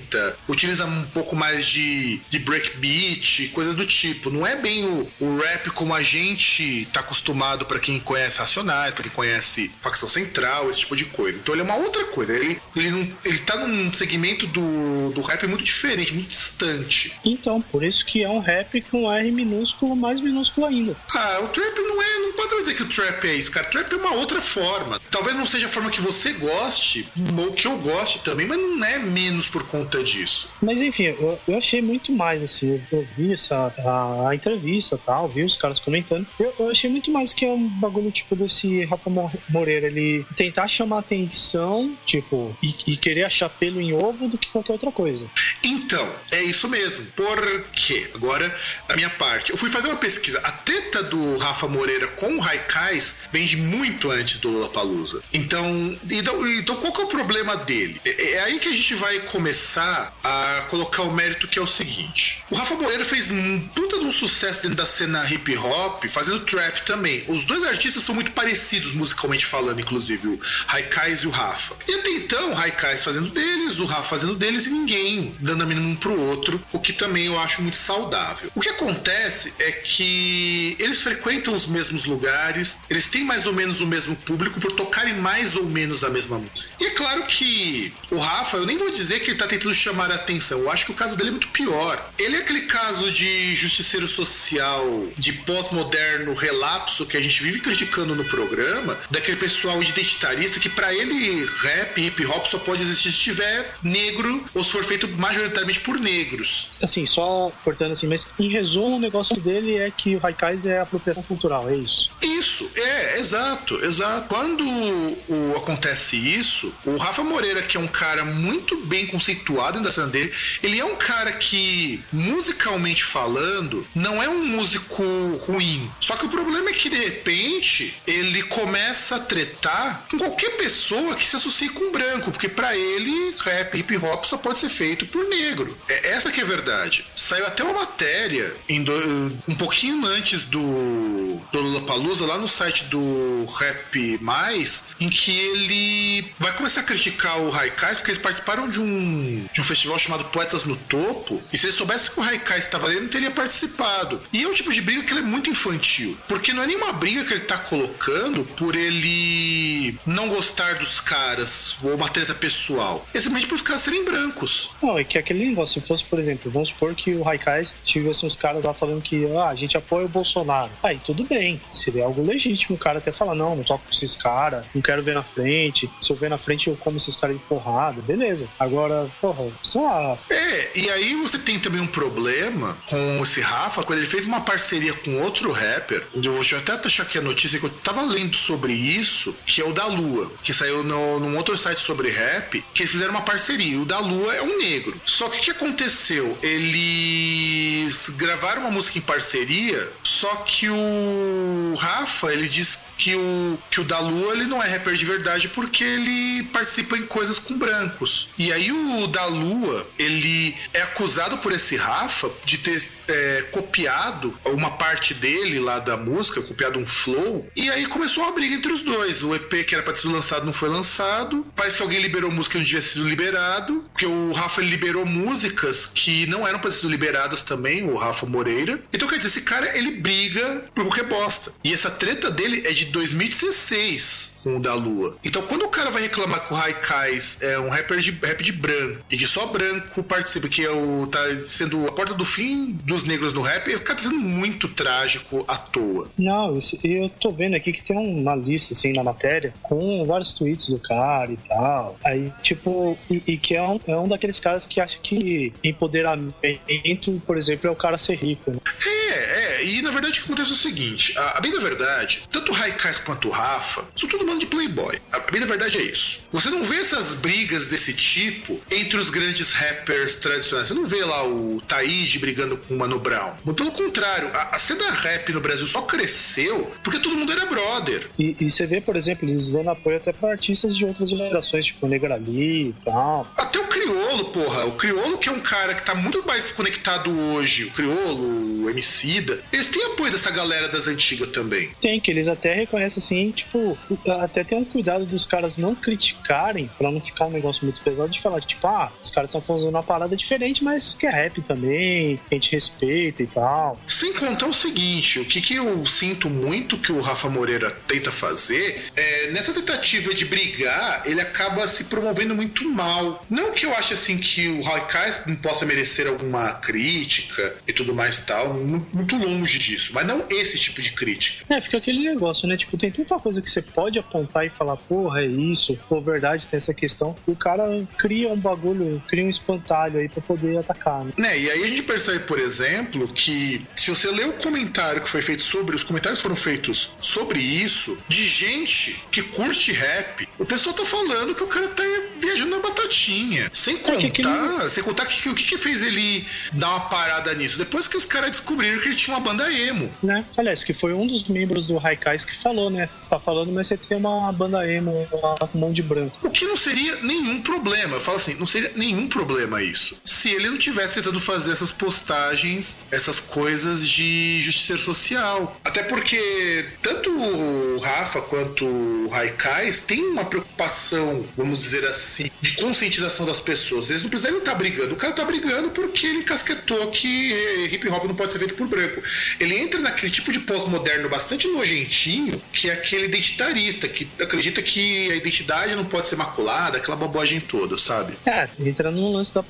utiliza um pouco mais de, de breakbeat, coisas do tipo. Não é bem o, o rap como a gente tá acostumado para quem conhece Racionais, para quem conhece Facção Central, esse tipo de coisa. Então ele é uma outra coisa. Ele, ele, não, ele tá num segmento do, do rap muito diferente, muito distante. Então, por isso que é um rap com R minúsculo, mais minúsculo ainda. Ah, o trap não é não pode dizer que o trap é isso, cara. Trap é uma outra forma. Talvez não seja a forma que você goste, ou que eu goste também, mas não é menos por conta disso. Mas enfim, eu, eu achei muito mais assim. Eu, vi essa, a, a entrevista tal, vi os caras comentando. Eu, eu, achei muito mais que é um bagulho tipo desse Rafa Moreira, ele tentar chamar atenção, tipo, e, e querer achar pelo em ovo do que qualquer outra coisa. Então, é isso mesmo. Por quê? Agora, a minha parte. Eu fui fazer uma pesquisa. A treta do Rafa Moreira com o Raikais vem de muito antes do Lollapalooza. Então, então, então qual que é o problema dele? É, é, aí que a gente vai começar a colocar o mérito que é o seguinte. O Rafa Moreira fez um puta de um sucesso dentro da cena hip hop, fazendo trap também. Os dois artistas são muito parecidos musicalmente falando, inclusive o Raikais e o Rafa. E até então, o Raikais fazendo deles, o Rafa fazendo deles e ninguém dando a mínima um pro outro, o que também eu acho muito saudável. O que acontece é que eles frequentam os mesmos lugares, eles têm mais ou menos o mesmo público por tocarem mais ou menos a mesma música. E é claro que o Rafa, eu nem vou dizer que ele tá tentando chamar a atenção, eu acho que o caso dele é muito pior. Ele é aquele caso de justiceiro social, de pós-moderno relapso que a gente vive criticando no programa, daquele pessoal identitarista que para ele rap, hip hop só pode existir se tiver negro ou se for feito majoritariamente por negros. Assim, só cortando assim, mas em resumo, o negócio dele é que o Raikais é apropriação cultural, é isso isso. Isso, é, exato, exato. Quando o, acontece isso, o Rafa Moreira, que é um cara muito bem conceituado da cena dele, ele é um cara que, musicalmente falando, não é um músico ruim. Só que o problema é que, de repente, ele começa a tretar com qualquer pessoa que se associe com branco, porque para ele, rap, hip hop só pode ser feito por negro. É essa que é a verdade. Saiu até uma matéria do, um pouquinho antes do, do Lollapalooza lá no site do Rap Mais em que ele vai começar a criticar o Raikais porque eles participaram de um, de um festival chamado Poetas no Topo. E se ele soubesse que o Raikais estava ali, ele não teria participado. E é um tipo de briga que ele é muito infantil. Porque não é nenhuma briga que ele tá colocando por ele não gostar dos caras ou uma treta pessoal. É simplesmente por os caras serem brancos. Não, é que aquele negócio, se fosse, por exemplo, vamos supor que o Raikais tivesse uns caras lá falando que ah, a gente apoia o Bolsonaro. Aí tudo bem, seria algo legítimo o cara até falar, não, não toco com esses caras, quero ver na frente. Se eu ver na frente, eu como esses caras de porrada, beleza. Agora, porra, só. É, e aí você tem também um problema com esse Rafa, quando ele fez uma parceria com outro rapper, eu vou até achar aqui a notícia que eu tava lendo sobre isso, que é o da Lua, que saiu no, num outro site sobre rap, que eles fizeram uma parceria. O da Lua é um negro. Só que o que aconteceu? Eles gravaram uma música em parceria, só que o Rafa, ele disse que o, que o da Lua ele não é rapper de verdade porque ele participa em coisas com brancos. E aí o da Lua, ele é acusado por esse Rafa de ter é, copiado uma parte dele lá da música, copiado um flow. E aí começou uma briga entre os dois. O EP que era pra ter sido lançado não foi lançado. Parece que alguém liberou música que não devia ter sido liberado. Porque o Rafa liberou músicas que não eram pra ter sido liberadas também, o Rafa Moreira. Então quer dizer, esse cara ele briga por qualquer bosta. E essa treta dele é de 2016 com o da Lua. Então, quando o cara vai reclamar que o Raikais é um rapper de rap de branco e que só branco participa, que é o, tá sendo a porta do fim dos negros no rap, fica sendo muito trágico à toa. Não, isso, eu tô vendo aqui que tem uma lista, assim, na matéria, com vários tweets do cara e tal. Aí, tipo, e, e que é um, é um daqueles caras que acha que empoderamento, por exemplo, é o cara ser rico. Né? É, é, e na verdade o que acontece é o seguinte: a, a bem da verdade, tanto o Raikais quanto o Rafa são todo de playboy. A bem da verdade é isso. Você não vê essas brigas desse tipo entre os grandes rappers tradicionais. Você não vê lá o Taíde brigando com o Mano Brown. Muito pelo contrário, a, a cena rap no Brasil só cresceu porque todo mundo era brother. E, e você vê, por exemplo, eles dando apoio até para artistas de outras gerações, tipo o Negrali e tal. Até o Criolo, porra. O Criolo, que é um cara que tá muito mais conectado hoje, o Criolo, o Emicida, eles têm apoio dessa galera das antigas também. Tem, que eles até reconhecem assim, tipo, até tem um cuidado dos caras não criticarem, pra não ficar um negócio muito pesado, de falar, tipo, ah, os caras estão fazendo uma parada diferente, mas que é rap também, a gente respeita e tal. Sem contar o seguinte, o que, que eu sinto muito que o Rafa Moreira tenta fazer é, nessa tentativa de brigar, ele acaba se promovendo muito mal. Não que eu ache assim que o Raikais não possa merecer alguma crítica e tudo mais tal, muito longe disso, mas não esse tipo de crítica. É, fica aquele negócio, né? Tipo, tem tanta coisa que você pode apontar e falar, porra, é isso, por verdade tem essa questão. E o cara cria um bagulho, cria um espantalho aí pra poder atacar, né? né? E aí a gente percebe, por exemplo, que se você ler o comentário que foi feito sobre, os comentários foram feitos sobre isso, de gente que curte rap, o pessoal tá falando que o cara tá viajando na batatinha. Sem contar, é que sem contar que o que, que fez ele dar uma parada nisso? Depois que os caras descobriram que ele tinha uma banda emo. Né? Aliás, que foi um dos membros do Raikais que falou, né? Você tá falando, mas você tem uma banda emo com mão de branco. O que não seria nenhum problema. Eu falo assim, não seria nenhum problema isso. Se ele não tivesse tentando fazer essas postagens, essas coisas de justiça social. Até porque tanto o Rafa quanto o Raikais têm uma preocupação, vamos dizer assim, de conscientização das pessoas. Eles não precisam estar brigando. O cara tá brigando porque ele casquetou que hip hop não pode ser feito por branco. Ele entra naquele tipo de pós-moderno bastante nojentinho, que é aquele identitarista, que acredita que a identidade não pode ser maculada, aquela bobagem toda, sabe? É, entra no lance da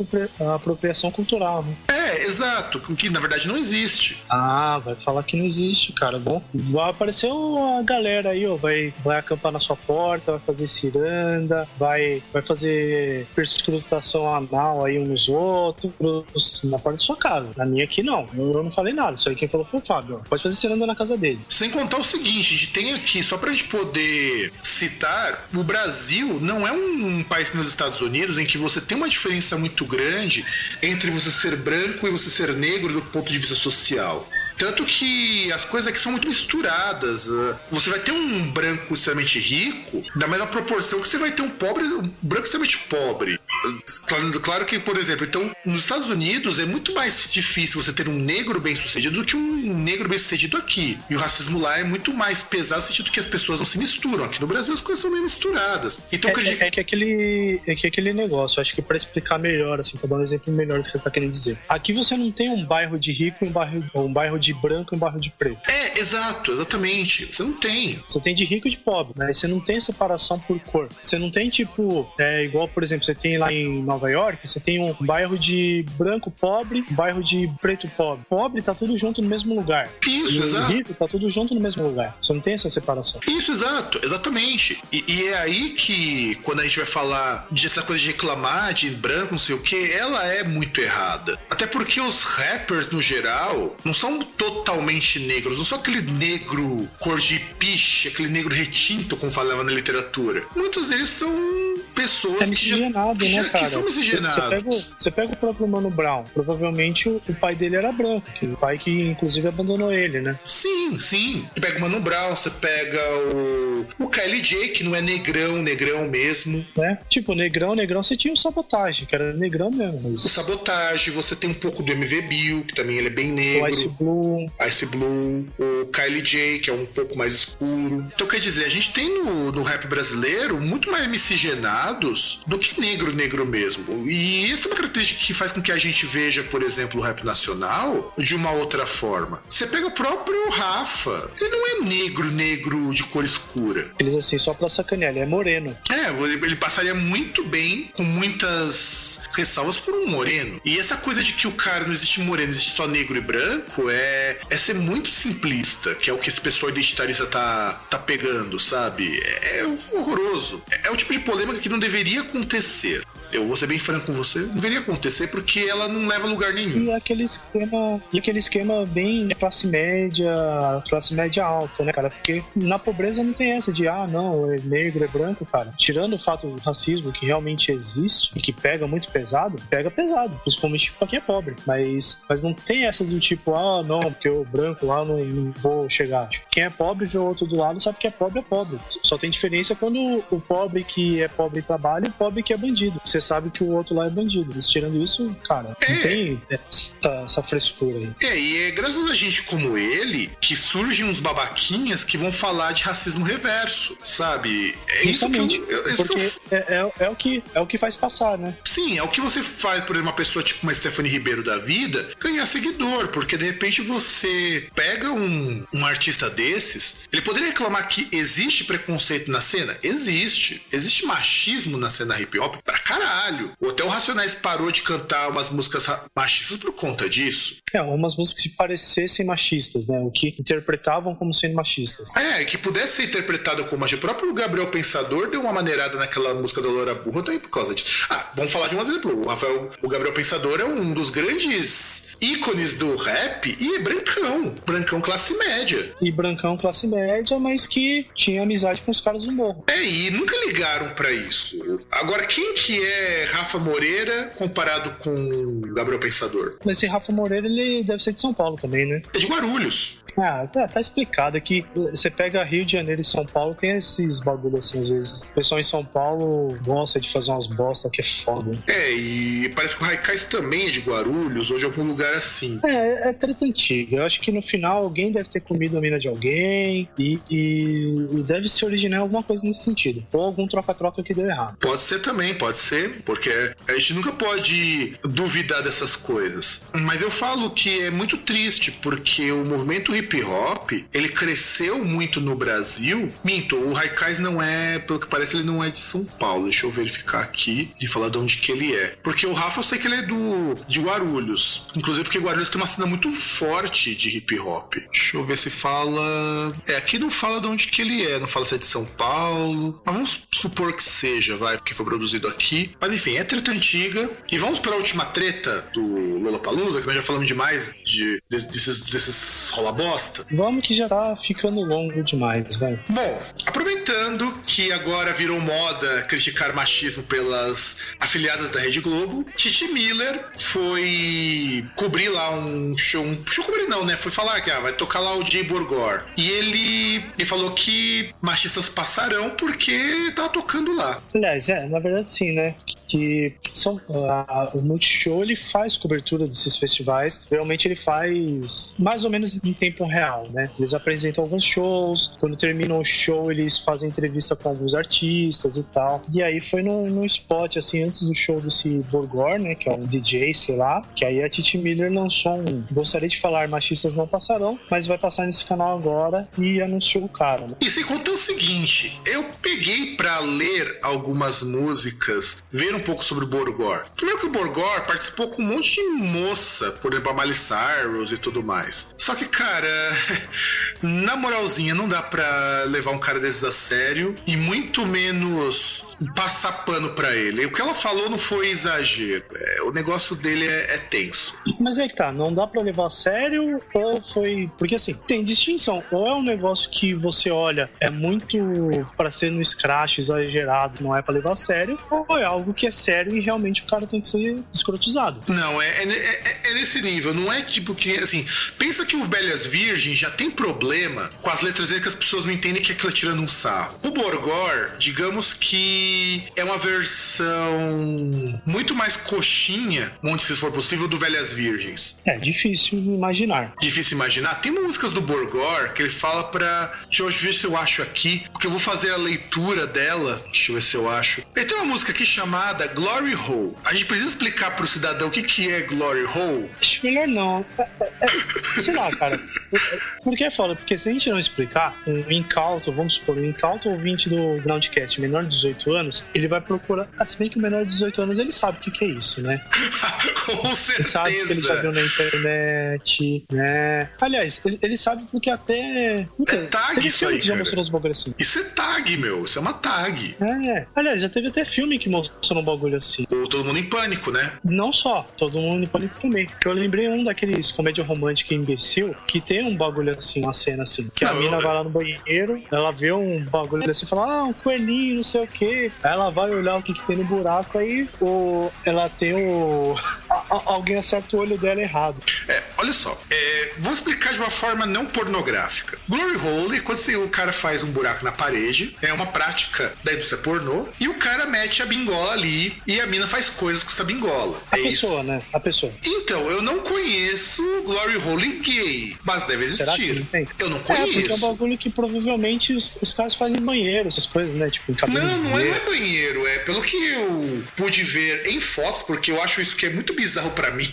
apropriação cultural, né? É, exato, que na verdade não existe. Ah, vai falar que não existe, cara. Bom, vai aparecer uma galera aí, ó, vai, vai acampar na sua porta, vai fazer ciranda, vai, vai fazer perscrutação anal aí uns nos outros, na porta da sua casa. Na minha aqui não. Eu, eu não falei nada. Isso aí quem falou foi o Fábio. Pode fazer ciranda na casa dele. Sem contar o seguinte, a gente tem aqui, só pra gente poder citar, o Brasil não é um país nos Estados Unidos em que você tem uma diferença muito grande entre você ser branco e você ser negro do ponto de vista social. Tanto que as coisas aqui são muito misturadas. Ah, você vai ter um branco extremamente rico, da mesma proporção que você vai ter um pobre, um branco extremamente pobre. Claro, claro que, por exemplo, então, nos Estados Unidos é muito mais difícil você ter um negro bem sucedido do que um negro bem sucedido aqui. E o racismo lá é muito mais pesado no sentido que as pessoas não se misturam. Aqui no Brasil as coisas são meio misturadas. Então, é, acredito... é, é, que aquele, é que aquele negócio, acho que para explicar melhor, assim, pra dar um exemplo melhor do que você tá querendo dizer. Aqui você não tem um bairro de rico e um bairro, um bairro de branco e um bairro de preto. É, exato, exatamente. Você não tem. Você tem de rico e de pobre, né? Você não tem separação por cor. Você não tem, tipo, é, igual, por exemplo, você tem lá em Nova York, você tem um bairro de branco pobre, um bairro de preto pobre. Pobre tá tudo junto no mesmo lugar. Isso, e exato. rico tá tudo junto no mesmo lugar. Você não tem essa separação. Isso, exato, exatamente. E, e, é aí que, quando a gente vai falar dessa coisa de reclamar de branco, não sei o que, ela é muito errada. Até porque os rappers, no geral, não são totalmente negros, não são aquele negro cor de piche, aquele negro retinto, como falava na literatura. Muitos deles são pessoas é miscigenado, que, já, né, cara? que são miscigenados. Você pega, você pega o próprio Mano Brown. Provavelmente o, o pai dele era branco, que o pai que inclusive abandonou ele, né? Sim, sim. Você pega o Mano Brown, você pega o, o Kylie J, que não é negrão, negrão mesmo. Né? Tipo, negrão, negrão, você tinha o Sabotagem, que era negrão mesmo. Mas... O Sabotagem, você tem um pouco do MV Bill, que também ele é bem negro. O Ice Blue. Ice Blue. O Kylie J, que é um pouco mais escuro. Então, quer dizer, a gente tem no, no rap brasileiro muito mais miscigenado do que negro, negro mesmo. E isso é uma característica que faz com que a gente veja, por exemplo, o rap nacional de uma outra forma. Você pega o próprio Rafa, ele não é negro, negro de cor escura. Eles assim, só pra sacanear, ele é moreno. É, ele passaria muito bem com muitas ressalvas por um moreno. E essa coisa de que o cara não existe moreno, existe só negro e branco, é, é ser muito simplista, que é o que esse pessoal identitarista tá, tá pegando, sabe? É, é horroroso. É, é o tipo de polêmica que não deveria acontecer. Eu vou ser bem franco com você, não deveria acontecer porque ela não leva a lugar nenhum. E aquele esquema, e aquele esquema bem classe média, classe média alta, né, cara? Porque na pobreza não tem essa de, ah, não, é negro, é branco, cara. Tirando o fato do racismo que realmente existe e que pega muito pesado, pega pesado, principalmente pra quem é pobre. Mas, mas não tem essa do tipo, ah, não, porque o branco lá não, não vou chegar. Tipo, quem é pobre vê o outro do lado sabe que é pobre é pobre. Só tem diferença quando o pobre que é pobre trabalha e o pobre que é bandido. Você sabe que o outro lá é bandido. Mas tirando isso, cara, É. não tem essa, essa frescura aí. É, e é graças a gente como ele que surgem uns babaquinhas que vão falar de racismo reverso, sabe? É isso que eu, eu- isso que eu- Porque é, é, é o que, é o que faz passar, né? Sim, é o que você faz por uma pessoa tipo uma Stephanie Ribeiro da vida ganhar seguidor, porque de repente você pega um, um artista desses, ele poderia reclamar que existe preconceito na cena? Existe. Existe machismo na cena hip hop pra caralho. O Hotel Racionais parou de cantar umas músicas machistas por conta disso. É, umas músicas que parecessem machistas, né? O que interpretavam como sendo machistas. É, que pudesse ser interpretado como machismo. O próprio Gabriel Pensador deu uma maneirada naquela música da Loura Burra também por causa disso. Ah, vamos falar de um exemplo. O Rafael, o Gabriel Pensador é um dos grandes ícones do rap e é brancão. Brancão classe média. E Brancão, classe média, mas que tinha amizade com os caras do morro. É, e nunca ligaram pra isso. Agora, quem que é Rafa Moreira comparado com Gabriel Pensador? Mas esse Rafa Moreira, ele deve ser de São Paulo também, né? É de Guarulhos. Ah, tá, tá explicado que você pega Rio de Janeiro e São Paulo, tem esses bagulho assim, às vezes. O pessoal em São Paulo gosta de fazer umas bosta que é foda. É, e parece que o Raikais também é de Guarulhos ou de algum lugar assim. É, é treta antiga. Eu acho que no final alguém deve ter comido a mina de alguém e, e- e deve se originar alguma coisa nesse sentido. Ou algum troca-troca que deu errado. Pode ser também, pode ser, porque a gente nunca pode duvidar dessas coisas. Mas eu falo que é muito triste, porque o movimento hip hop, ele cresceu muito no Brasil. Minto, o Raikais não é, pelo que parece, ele não é de São Paulo. Deixa eu verificar aqui e falar de onde que ele é. Porque o Rafa eu sei que ele é do de Guarulhos. Inclusive porque Guarulhos tem uma cena muito forte de hip hop. Deixa eu ver se fala. É, aqui não fala de onde que ele é, não fala se é de São Paulo. Mas vamos supor que seja, vai, porque foi produzido aqui. Mas enfim, é treta antiga. E vamos para a última treta do Lollapalooza, que nós já falamos demais de, de- desses, desses rola bosta. Vamos que já tá ficando longo demais, velho. Bom, aproveitando que agora virou moda criticar machismo pelas afiliadas da Rede Globo, Titi Miller foi cobrir lá um show. Um show cobrir não, né? Foi falar que ah, vai tocar lá o Jay Borgor. E ele, ele falou que machistas passarão porque tava tocando lá. Aliás, é, na verdade sim, né? que são uh, o Multishow ele faz cobertura desses festivais. Realmente ele faz mais ou menos em tempo real, né? Eles apresentam alguns shows, quando terminam o show eles fazem entrevista com alguns artistas e tal. E aí foi num, num spot assim antes do show desse Borgor, né? Que é um DJ, sei lá. Que aí a Titi Miller lançou um. Gostaria de falar, machistas não passarão, mas vai passar nesse canal agora e anunciou o cara. Né? E sem contar o seguinte, eu peguei para ler algumas músicas, ver um pouco sobre o Borgor. Primeiro que o Borgor participou com um monte de moça, por exemplo, a Miley Cyrus e tudo mais. Só que, cara, na moralzinha, não dá pra levar um cara desses a sério e muito menos passar pano para ele. O que ela falou não foi exagero. É, o negócio dele é, é, tenso. Mas é que tá, não dá para levar a sério ou foi. Porque assim, tem distinção. Ou é um negócio que você olha, é muito para ser no scratch, exagerado, não é para levar a sério, ou é algo que é sério e realmente o cara tem que ser escrotizado. Não, é, é, é, é nesse nível. Não é tipo que, assim, pensa que o Velhas Virgens já tem problema com as letras dele que as pessoas não entendem que é aquilo tirando um sarro. O Borgor, digamos que é uma versão muito mais coxinha, onde se for possível, do Velhas Virgens. É difícil imaginar. Difícil imaginar. Tem músicas do Borgor que ele fala pra. Deixa eu ver se eu acho aqui, porque eu vou fazer a leitura dela. Deixa eu ver se eu acho. Ele tem uma música aqui chamada Glory Hole. A gente precisa explicar pro cidadão o que, que é Glory Hole? Acho melhor não. É, é, é, sei lá, cara. Por que é foda? Porque se a gente não explicar, um incauto, vamos supor, um incauto ouvinte do Groundcast menor de 18 anos, ele vai procurar. Se bem que o menor de 18 anos ele sabe o que, que é isso, né? Com certeza. Ele sabe que ele já viu na internet, né? Aliás, ele, ele sabe porque até. Então, é tag isso aí. Que já mostrou os bagulhos assim. Isso é tag, meu. Isso é uma tag. É. Aliás, já teve até filme que mostrou um bagulho assim. Ou Todo Mundo em Pânico, né? Não só, Todo Mundo em Pânico também. Que eu lembrei um daqueles comédia romântica imbecil que tem um bagulho assim, uma cena assim. Que não, a mina eu... vai lá no banheiro, ela vê um bagulho assim e fala: Ah, um coelhinho, não sei o quê. Aí ela vai olhar o que, que tem no buraco, aí o, ela tem o. alguém acerta o olho dela errado. É, olha só, é, vou explicar de uma forma não pornográfica. Glory hole, quando o cara faz um buraco na parede, é uma prática da indústria pornô, e o cara mete a bingola ali e a mina faz coisas com essa bingola. A é pessoa, isso. né? A pessoa. Então, eu não conheço Glory Hole gay, mas deve existir. Eu não conheço. É, é um bagulho que provavelmente os, os caras fazem em banheiro, essas coisas, né? Tipo, Não, não é, é banheiro. É pelo que eu pude ver em fotos, porque eu acho isso que é muito bizarro para mim.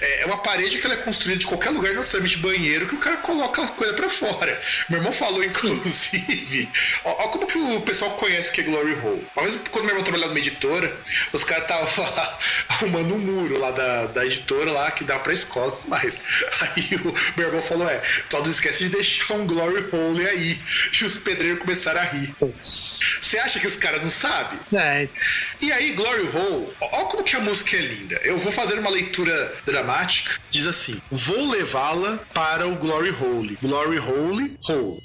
É uma parede que ela é construída de qualquer lugar, não necessariamente banheiro, que o cara coloca a coisa para fora. Meu irmão falou, inclusive, ó, ó, como que o pessoal conhece o que é Glory Hole. Uma vez, quando meu irmão trabalhava numa editora, os caras estavam arrumando um muro lá da, da editora lá que dá pra escola e tudo mais. Aí o meu irmão falou: é, só não esquece de deixar um Glory Hole aí. E os pedreiros começaram a rir. Você acha que os caras não sabem? É. E aí, Glory Hole, ó como que a música é linda. Eu vou fazer uma leitura dramática. Diz assim: Vou levá-la para o Glory Hole. Glory Hole, Hole.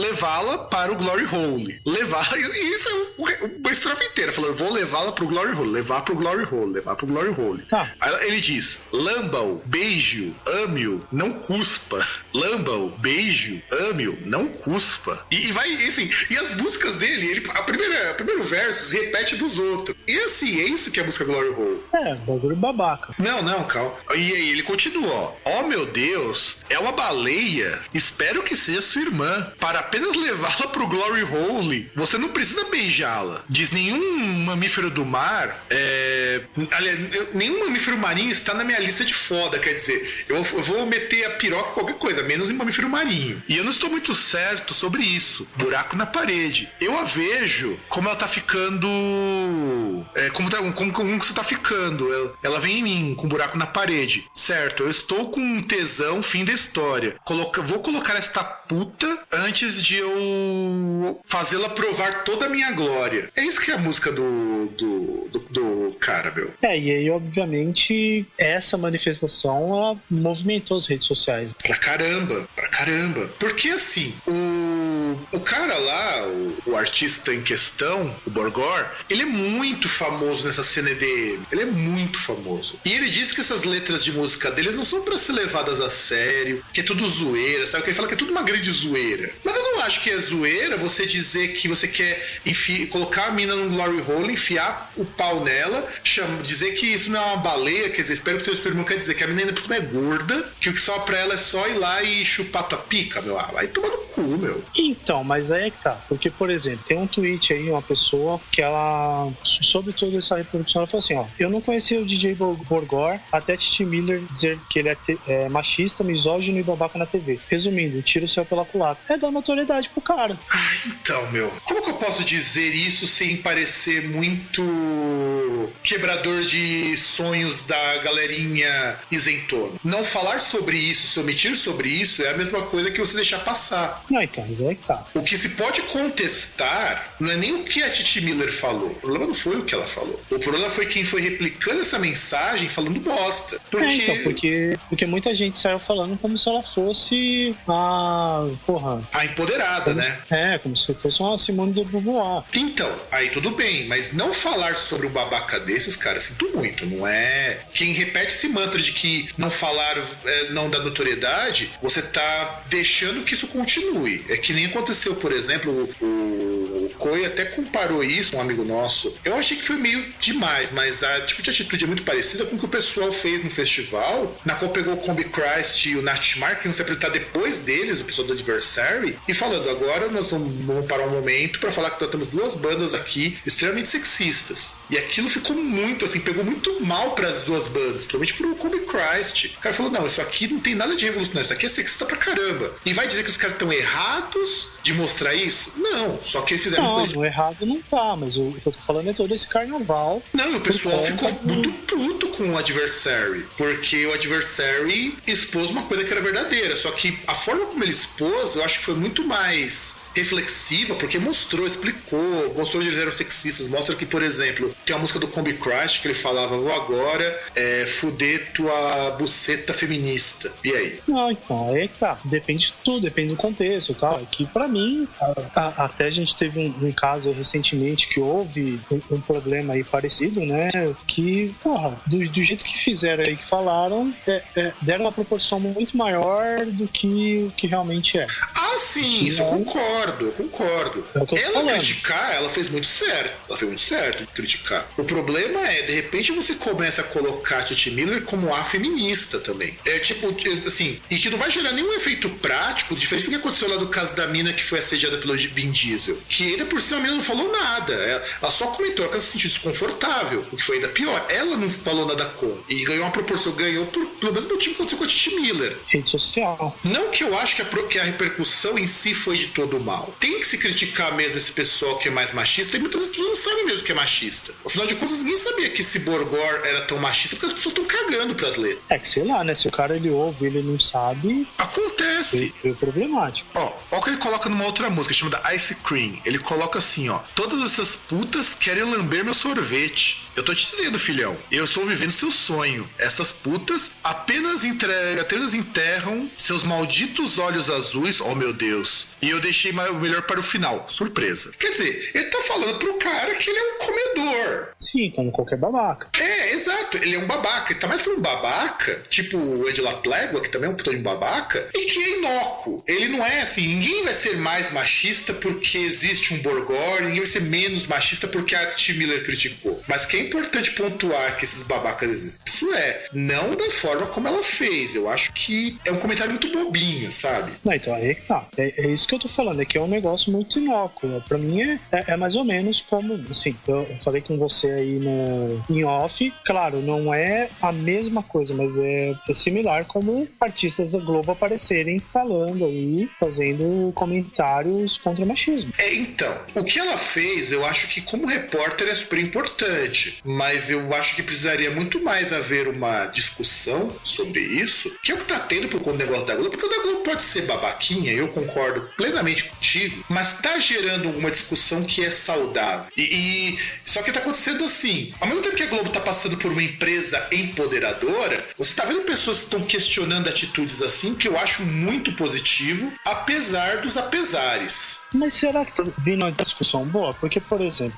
Levá-la para o Glory Hole. Levar. Isso é uma estrofe inteira, falando: Vou levá-la para o Glory Hole. Levar para o Glory Hole. Levar para o Glory Hole. Tá. Aí ele diz: Lamba-o, beijo, ame-o, não cuspa. Lamba-o, beijo, ame-o, não cuspa. E, e vai, assim, e as músicas dele, ele, a primeira, o primeiro verso repete dos outros. E assim, é isso que é a música Glory Hole. É, bagulho babaca. Não, não, calma. E aí ele continua, ó. Oh meu Deus, é uma baleia. Espero que seja sua irmã. Para apenas levá-la pro Glory Hole, você não precisa beijá-la. Diz nenhum mamífero do mar. É... Aliás, nenhum mamífero marinho está na minha lista de foda. Quer dizer, eu vou meter a piroca qualquer coisa, menos em mamífero marinho. E eu não estou muito certo sobre isso. Buraco na parede. Eu a vejo como ela tá ficando. É, como, tá, como, como você tá ficando. Ela, ela vem em mim, com um buraco na parede. Certo, eu estou com tesão, fim da história. Coloca, vou colocar esta puta antes de eu fazê-la provar toda a minha glória. É isso que é a música do, do, do, do cara, meu. É, e aí, obviamente, essa manifestação ela movimentou as redes sociais. Pra caramba, pra caramba. Porque assim, o, o cara lá, o, o artista em questão, o Borgor, ele é muito famoso nessa cena EDM. Ele é muito famoso. E ele disse que essas letras de música deles não são para ser levadas a sério, que é tudo zoeira, sabe? Que ele fala que é tudo uma grande zoeira. Mas não não acho que é zoeira você dizer que você quer colocar a mina no glory hole, enfiar o pau nela, dizer que isso não é uma baleia, quer dizer, espero que seu irmão quer dizer que a menina é gorda, que o que só pra ela é só ir lá e chupar tua pica, meu. Ah, vai tomar no cu, meu. Então, mas aí é que tá. Porque, por exemplo, tem um tweet aí, uma pessoa que ela, sobre toda essa reprodução, ela falou assim: ó, eu não conhecia o DJ Borgor até Titi Miller dizer que ele é, é, machista, misógino e babaca na TV. Resumindo, tira o céu pela culatra. É dar notoriedade pro cara. Ah, então, meu, como que eu posso dizer isso sem parecer muito quebrador de sonhos da galerinha isentona? Não falar sobre isso, se omitir sobre isso, é a mesma coisa que você deixar passar. Não, então, mas é que tá. O que se pode contestar não é nem o que a Titi Miller falou. O problema não foi o que ela falou. O problema foi quem foi replicando essa mensagem falando bosta. Porque... É, então, porque, porque muita gente saiu falando como se ela fosse a. Porra. A empoderada, como, né? É, como se fosse uma Simone de Beauvoir. Então, aí tudo bem, mas não falar sobre um babaca desses, cara, sinto muito. Não é. Quem repete esse mantra de que não falar é, não dá notoriedade, você tá deixando que isso continue. É que nem aconteceu, por exemplo, o, o Coi até comparou isso, um amigo nosso. Eu achei que foi meio demais, mas a tipo de atitude é muito parecida com o que o pessoal fez no festival, na qual pegou o Combi Christ e o Nat Mark, que iam se apresentar depois deles, o pessoal do Adversary, e falando, agora nós vamos, vamos parar um momento para falar que nós temos duas bandas aqui extremamente sexistas. E aquilo ficou muito, assim, pegou muito mal para as duas bandas, principalmente pro Combi Christ. O cara falou, não, isso aqui não tem nada de revolucionário, isso aqui é sexista pra caramba. E vai dizer que os caras estão errados de mostrar isso? Não, só que eles fizeram não, coisa. Não, errado não tá, mas o que eu tô falando é todo esse carnaval. Não, e o pessoal ficou muito puto com o Adversary, porque o Adversary expôs uma coisa que era verdadeira, só que a forma como ele expôs, eu acho que foi muito mais reflexiva, porque mostrou, explicou, mostrou que eles eram sexistas, mostra que, por exemplo, tem a música do Combi Crash que ele falava, vou agora é, fuder tua buceta feminista. E aí? Não, então, aí tá. Depende de tudo, depende do contexto e tal. É que pra mim, a, a, até a gente teve um, um, caso recentemente que houve um, um, problema aí parecido, né? Que, porra, do, do jeito que fizeram aí, que falaram, é, é, deram uma proporção muito maior do que o que realmente é. Ah, sim, que isso eu concordo concordo, eu concordo. É ela falando. criticar, ela fez muito certo. Ela fez muito certo de criticar. O problema é, de repente, você começa a colocar a Titi Miller como a feminista também. É tipo, assim, e que não vai gerar nenhum efeito prático, diferente do que aconteceu lá do caso da mina que foi assediada pelo Vin Diesel. Que ainda por cima a mina não falou nada. Ela só comentou que ela se sentiu desconfortável, o que foi ainda pior. Ela não falou nada com. E ganhou uma proporção, ganhou por, pelo mesmo motivo que aconteceu com a Titi Miller. Rede social. Não que eu acho que a, que a repercussão em si foi de todo mal mal. Tem que se criticar mesmo esse pessoal que é mais machista, e muitas vezes as pessoas não sabem mesmo que é machista. Afinal de contas, ninguém sabia que esse Borgor era tão machista, porque as pessoas estão cagando pras letras. É que sei lá, né? Se o cara ele ouve ele não sabe. Acontece. É, é problemático. Ó, ó o que ele coloca numa outra música chamada Ice Cream. Ele coloca assim, ó. Todas essas putas querem lamber meu sorvete. Eu tô te dizendo, filhão, eu estou vivendo seu sonho. Essas putas apenas, entrega, apenas enterram seus malditos olhos azuis, oh meu Deus. E eu deixei o melhor para o final. Surpresa. Quer dizer, ele tá falando pro cara que ele é um comedor. Sim, como qualquer babaca. É, exato. Ele é um babaca. Ele tá mais pra um babaca, tipo o Ed La Plégua, que também é um puta de um babaca, e que é inócuo. Ele não é assim, ninguém vai ser mais machista porque existe um Borgor, ninguém vai ser menos machista porque a T. Miller criticou. Mas quem importante pontuar que esses babacas existem. Isso é, não da forma como ela fez. Eu acho que é um comentário muito bobinho, sabe? Não, então aí é que tá. É, é isso que eu tô falando, é que é um negócio muito inócuo. Pra mim é, é, é mais ou menos como, assim, eu falei com você aí no, em off. Claro, não é a mesma coisa, mas é, é similar como artistas da Globo aparecerem falando aí, fazendo comentários contra o machismo. É, então, o que ela fez, eu acho que como repórter é super importante mas eu acho que precisaria muito mais haver uma discussão sobre isso, que é o que tá tendo por conta do negócio da Globo, porque o da Globo pode ser babaquinha, eu concordo plenamente contigo, mas tá gerando uma discussão que é saudável. E, e só que tá acontecendo assim, ao mesmo tempo que a Globo tá passando por uma empresa empoderadora, você tá vendo pessoas que estão questionando atitudes assim, que eu acho muito positivo, apesar dos apesares. Mas será que tá vindo uma discussão boa? Porque, por exemplo,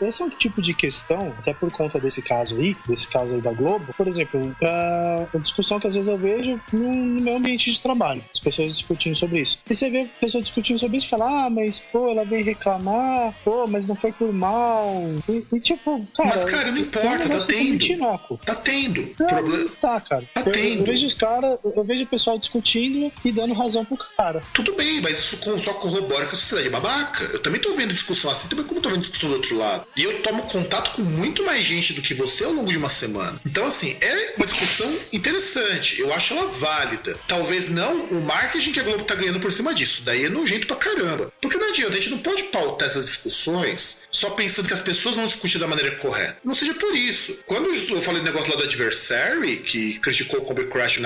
esse é um tipo de questão, até por conta desse caso aí, desse caso aí da Globo, por exemplo, a discussão que às vezes eu vejo no meu ambiente de trabalho, as pessoas discutindo sobre isso. E você vê pessoas discutindo sobre isso e fala, ah, mas pô, ela vem reclamar, pô, mas não foi por mal. E, e tipo, cara. Mas, cara, não importa, tá tendo. Tá tendo. Não, Problema... Tá, cara. Tá eu, tendo. Eu vejo os caras, eu vejo o pessoal discutindo e dando razão pro cara. Tudo bem, mas isso só corrobora que a sociedade é babaca. Eu também tô vendo discussão assim, também como tô vendo discussão do outro lado. E eu tomo contato com muito mais gente do que você ao longo de uma semana. Então, assim, é uma discussão interessante. Eu acho ela válida. Talvez não o marketing que a Globo tá ganhando por cima disso. Daí é nojento pra caramba. Porque não adianta, a gente não pode pautar essas discussões só pensando que as pessoas vão discutir da maneira correta. Não seja por isso. Quando eu falei do negócio lá do Adversary, que criticou o Combi Crash e o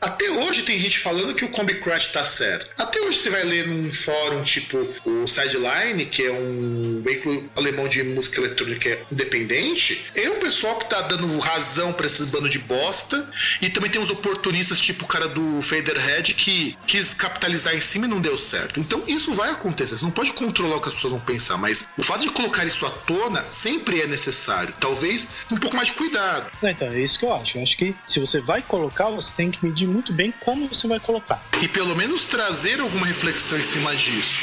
até hoje tem gente falando que o Combi Crash tá certo. Até hoje você vai ler num fórum tipo o Sideline, que é um veículo alemão de música eletrônica independente, é um pessoal que tá dando razão para esses bandos de bosta. E também tem uns oportunistas, tipo o cara do Faderhead, que quis capitalizar em cima e não deu certo. Então isso vai acontecer. Você não pode controlar o que as pessoas vão pensar, mas o fato de colocar isso à tona sempre é necessário. Talvez um pouco mais de cuidado. Então, é isso que eu acho. Eu acho que se você vai colocar, você tem que medir muito bem como você vai colocar. E pelo menos trazer alguma reflexão em cima disso.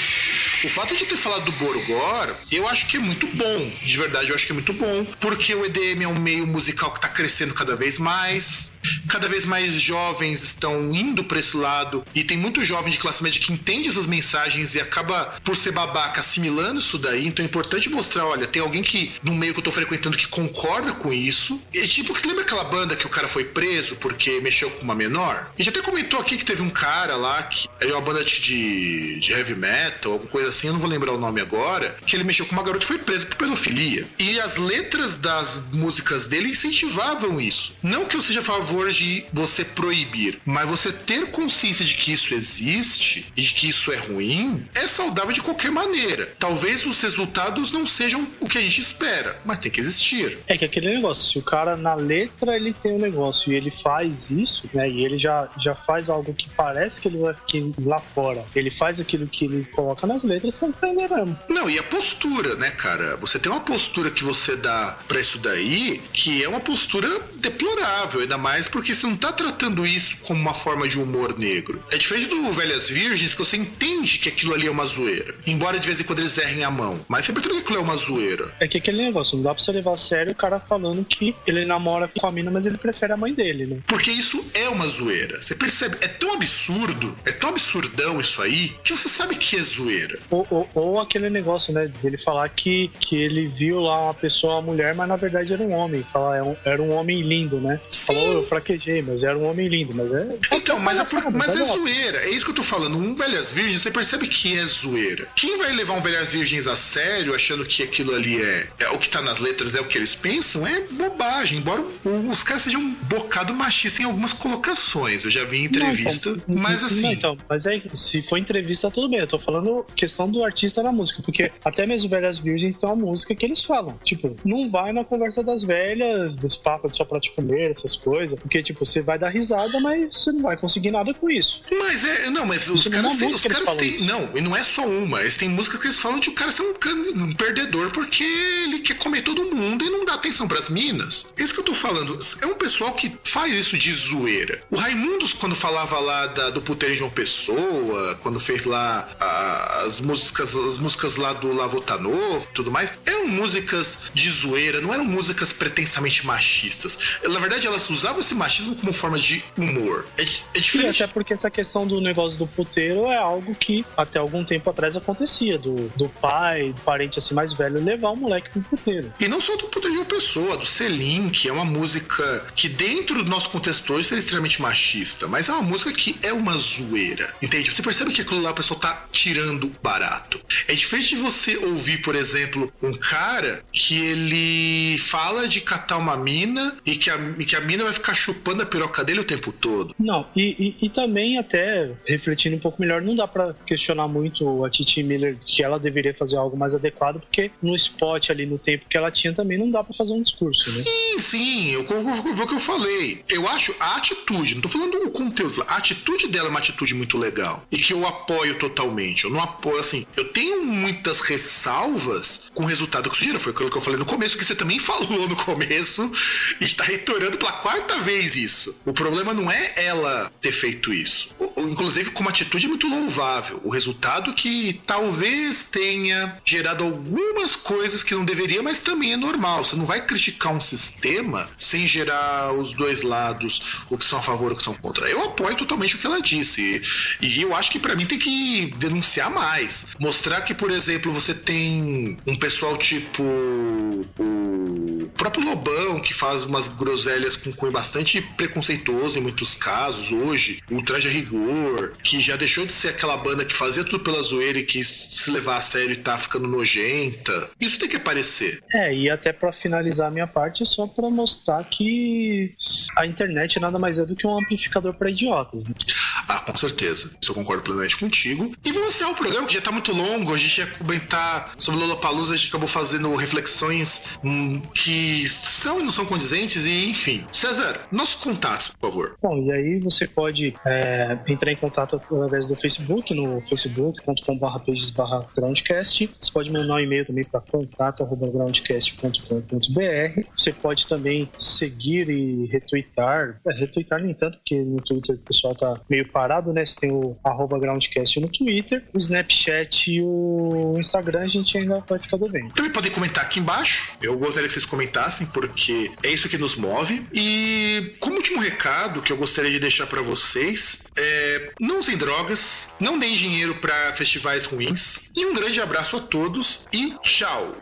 O fato de ter falado do Borgor, eu acho que é muito bom. De verdade, eu acho que é muito bom. Porque o EDM é um meio musical que tá crescendo cada vez mais. Cada vez mais jovens estão indo para esse lado. E tem muito jovem de classe média que entende essas mensagens e acaba, por ser babaca, assimilando isso daí. Então é importante mostrar: olha, tem alguém que, no meio que eu tô frequentando, que concorda com isso. E tipo, lembra aquela banda que o cara foi preso porque mexeu com uma menor? A gente até comentou aqui que teve um cara lá que é uma banda de, de heavy metal, alguma coisa assim, eu não vou lembrar o nome agora, que ele mexeu com uma garota e foi preso por pedofilia. E as letras das músicas dele incentivavam isso. Não que eu seja a favor de você proibir, mas você ter consciência de que isso existe e de que isso é ruim, é saudável de qualquer maneira. Talvez os resultados não sejam o que a gente espera, mas tem que existir. É que aquele negócio, se o cara na letra ele tem um negócio e ele faz isso, né, e ele já, já faz algo que parece que ele vai que lá fora, ele faz aquilo que ele coloca nas letras, você aprender mesmo. Não, e a postura, né, cara? Você tem uma postura que você dá pra isso daí que é uma postura deplorável, ainda mais porque você não tá tratando isso como uma forma de humor negro. É diferente do Velhas Virgens, que você entende que aquilo ali é uma zoeira. Embora de vez em quando eles errem a mão. Mas você percebe que aquilo é uma zoeira. É que aquele negócio, não dá pra você levar a sério o cara falando que ele namora com a mina, mas ele prefere a mãe dele, né? Porque isso é uma zoeira. Você percebe, é tão absurdo, é tão absurdão isso aí, que você sabe que é zoeira. Ou, ou, ou aquele negócio, né, dele falar que, que ele viu lá uma pessoa, uma mulher, mas na verdade era um homem. Falar, era é um, era um homem lindo, né? Sim. Falou, eu fraquejei, mas era um homem lindo, mas é. Então, mas, é, por, mas tá é zoeira. É isso que eu tô falando. Um Velhas Virgens, você percebe que é zoeira. Quem vai levar um Velhas Virgens a sério, achando que aquilo ali é, é o que tá nas letras, é o que eles pensam, é bobagem. Embora os caras sejam um bocado machistas em algumas colocações. Eu já vi em entrevista, não, então, mas assim. Não, então, mas aí, se for entrevista, tudo bem. Eu tô falando questão do artista na música, porque até mesmo Velhas Virgens tem uma música que eles falam. Tipo, não vai na conversa das velhas, desse papo de só pra te comer, essas coisas. Porque, tipo, você vai dar risada, mas você não vai conseguir nada com isso. Mas é. Não, mas os Isso caras têm. Os caras têm. Não, e não é só uma. Eles têm músicas que eles falam de o cara ser um, um perdedor porque ele quer comer todo mundo e não dá atenção pras minas. É Isso que eu tô falando. É um pessoal que faz isso de zoeira. O Raimundos, quando falava lá da- do puteiro de João Pessoa, quando fez lá a- as músicas, as músicas lá do Lavota Novo e tudo mais, eram músicas de zoeira, não eram músicas pretensamente machistas. Na verdade, elas usavam esse machismo como forma de humor. É, é E diferente. até porque essa questão do negócio do puteiro é algo que até algum tempo atrás acontecia, do, do pai, do parente assim mais velho, levar o moleque pro puteiro. E não só do Puta de uma Pessoa, do Selim, que é uma música que dentro do nosso contexto hoje seria extremamente machista, mas é uma música que é uma zoeira, entende? Você percebe que aquilo lá a pessoa tá tirando barato. É diferente de você ouvir, por exemplo, um cara que ele fala de catar uma mina e que a, e que a mina vai ficar chupando a piroca dele o tempo todo. Não, e, e, e também até refletindo um pouco melhor, não dá pra questionar muito a Titi Miller que ela deveria fazer algo mais adequado, porque no spot ali, no tempo que ela tinha, também não dá pra fazer um discurso, né? Sim, sim, eu foi o que eu falei. Eu acho a atitude, não tô falando o conteúdo, a atitude dela é uma atitude muito legal e que eu apoio totalmente. Eu não apoio assim, eu tenho muitas ressalvas com o resultado que surgiram. Foi aquilo que eu falei no começo, que você também falou no começo, e está retornando pela quarta vez isso. O problema não é ela ter feito isso. O, inclusive, como atitude é muito louvável. O resultado que talvez tenha gerado algumas coisas que não deveria, mas também é normal. Você não vai criticar um sistema sem gerar os dois lados, o que são a favor e o que são contra. Eu apoio totalmente o que ela disse. E, e eu acho que para mim tem que denunciar mais. Mostrar que, por exemplo, você tem um pessoal tipo o próprio Lobão, que faz umas groselhas com cunho bastante preconceituoso em muitos casos hoje, o Traje Rigor, que já deixou de ser aquela banda que fazia tudo pela zoeira e quis se levar a sério e tá ficando nojenta. Isso tem que aparecer. É, e até para finalizar a minha parte, é só para mostrar que a internet nada mais é do que um amplificador para idiotas, né? Ah, com certeza. Isso eu concordo plenamente contigo. E vamos encerrar o programa, que já tá muito longo. A gente ia comentar sobre Lollapalooza, a gente acabou fazendo reflexões hum, que são e não são condizentes, e enfim. César, nossos contatos, por favor. Bom, e aí você pode é, entrar em contato através do Facebook, no facebook.com.br pages/groundcast. Você pode mandar um e-mail também para contato@groundcast.com.br. Você pode também seguir e retweetar, é, retweetar nem tanto, porque no Twitter o pessoal tá meio parado, né? Você tem o Groundcast no Twitter, o Snapchat e o Instagram a gente ainda vai ficar devendo. Também podem comentar aqui embaixo. Eu gostaria que vocês comentassem, porque é isso que nos move. E como último recado que eu gostaria de deixar para vocês é não usem drogas, não deem dinheiro para festivais ruins. E um grande abraço a todos e tchau!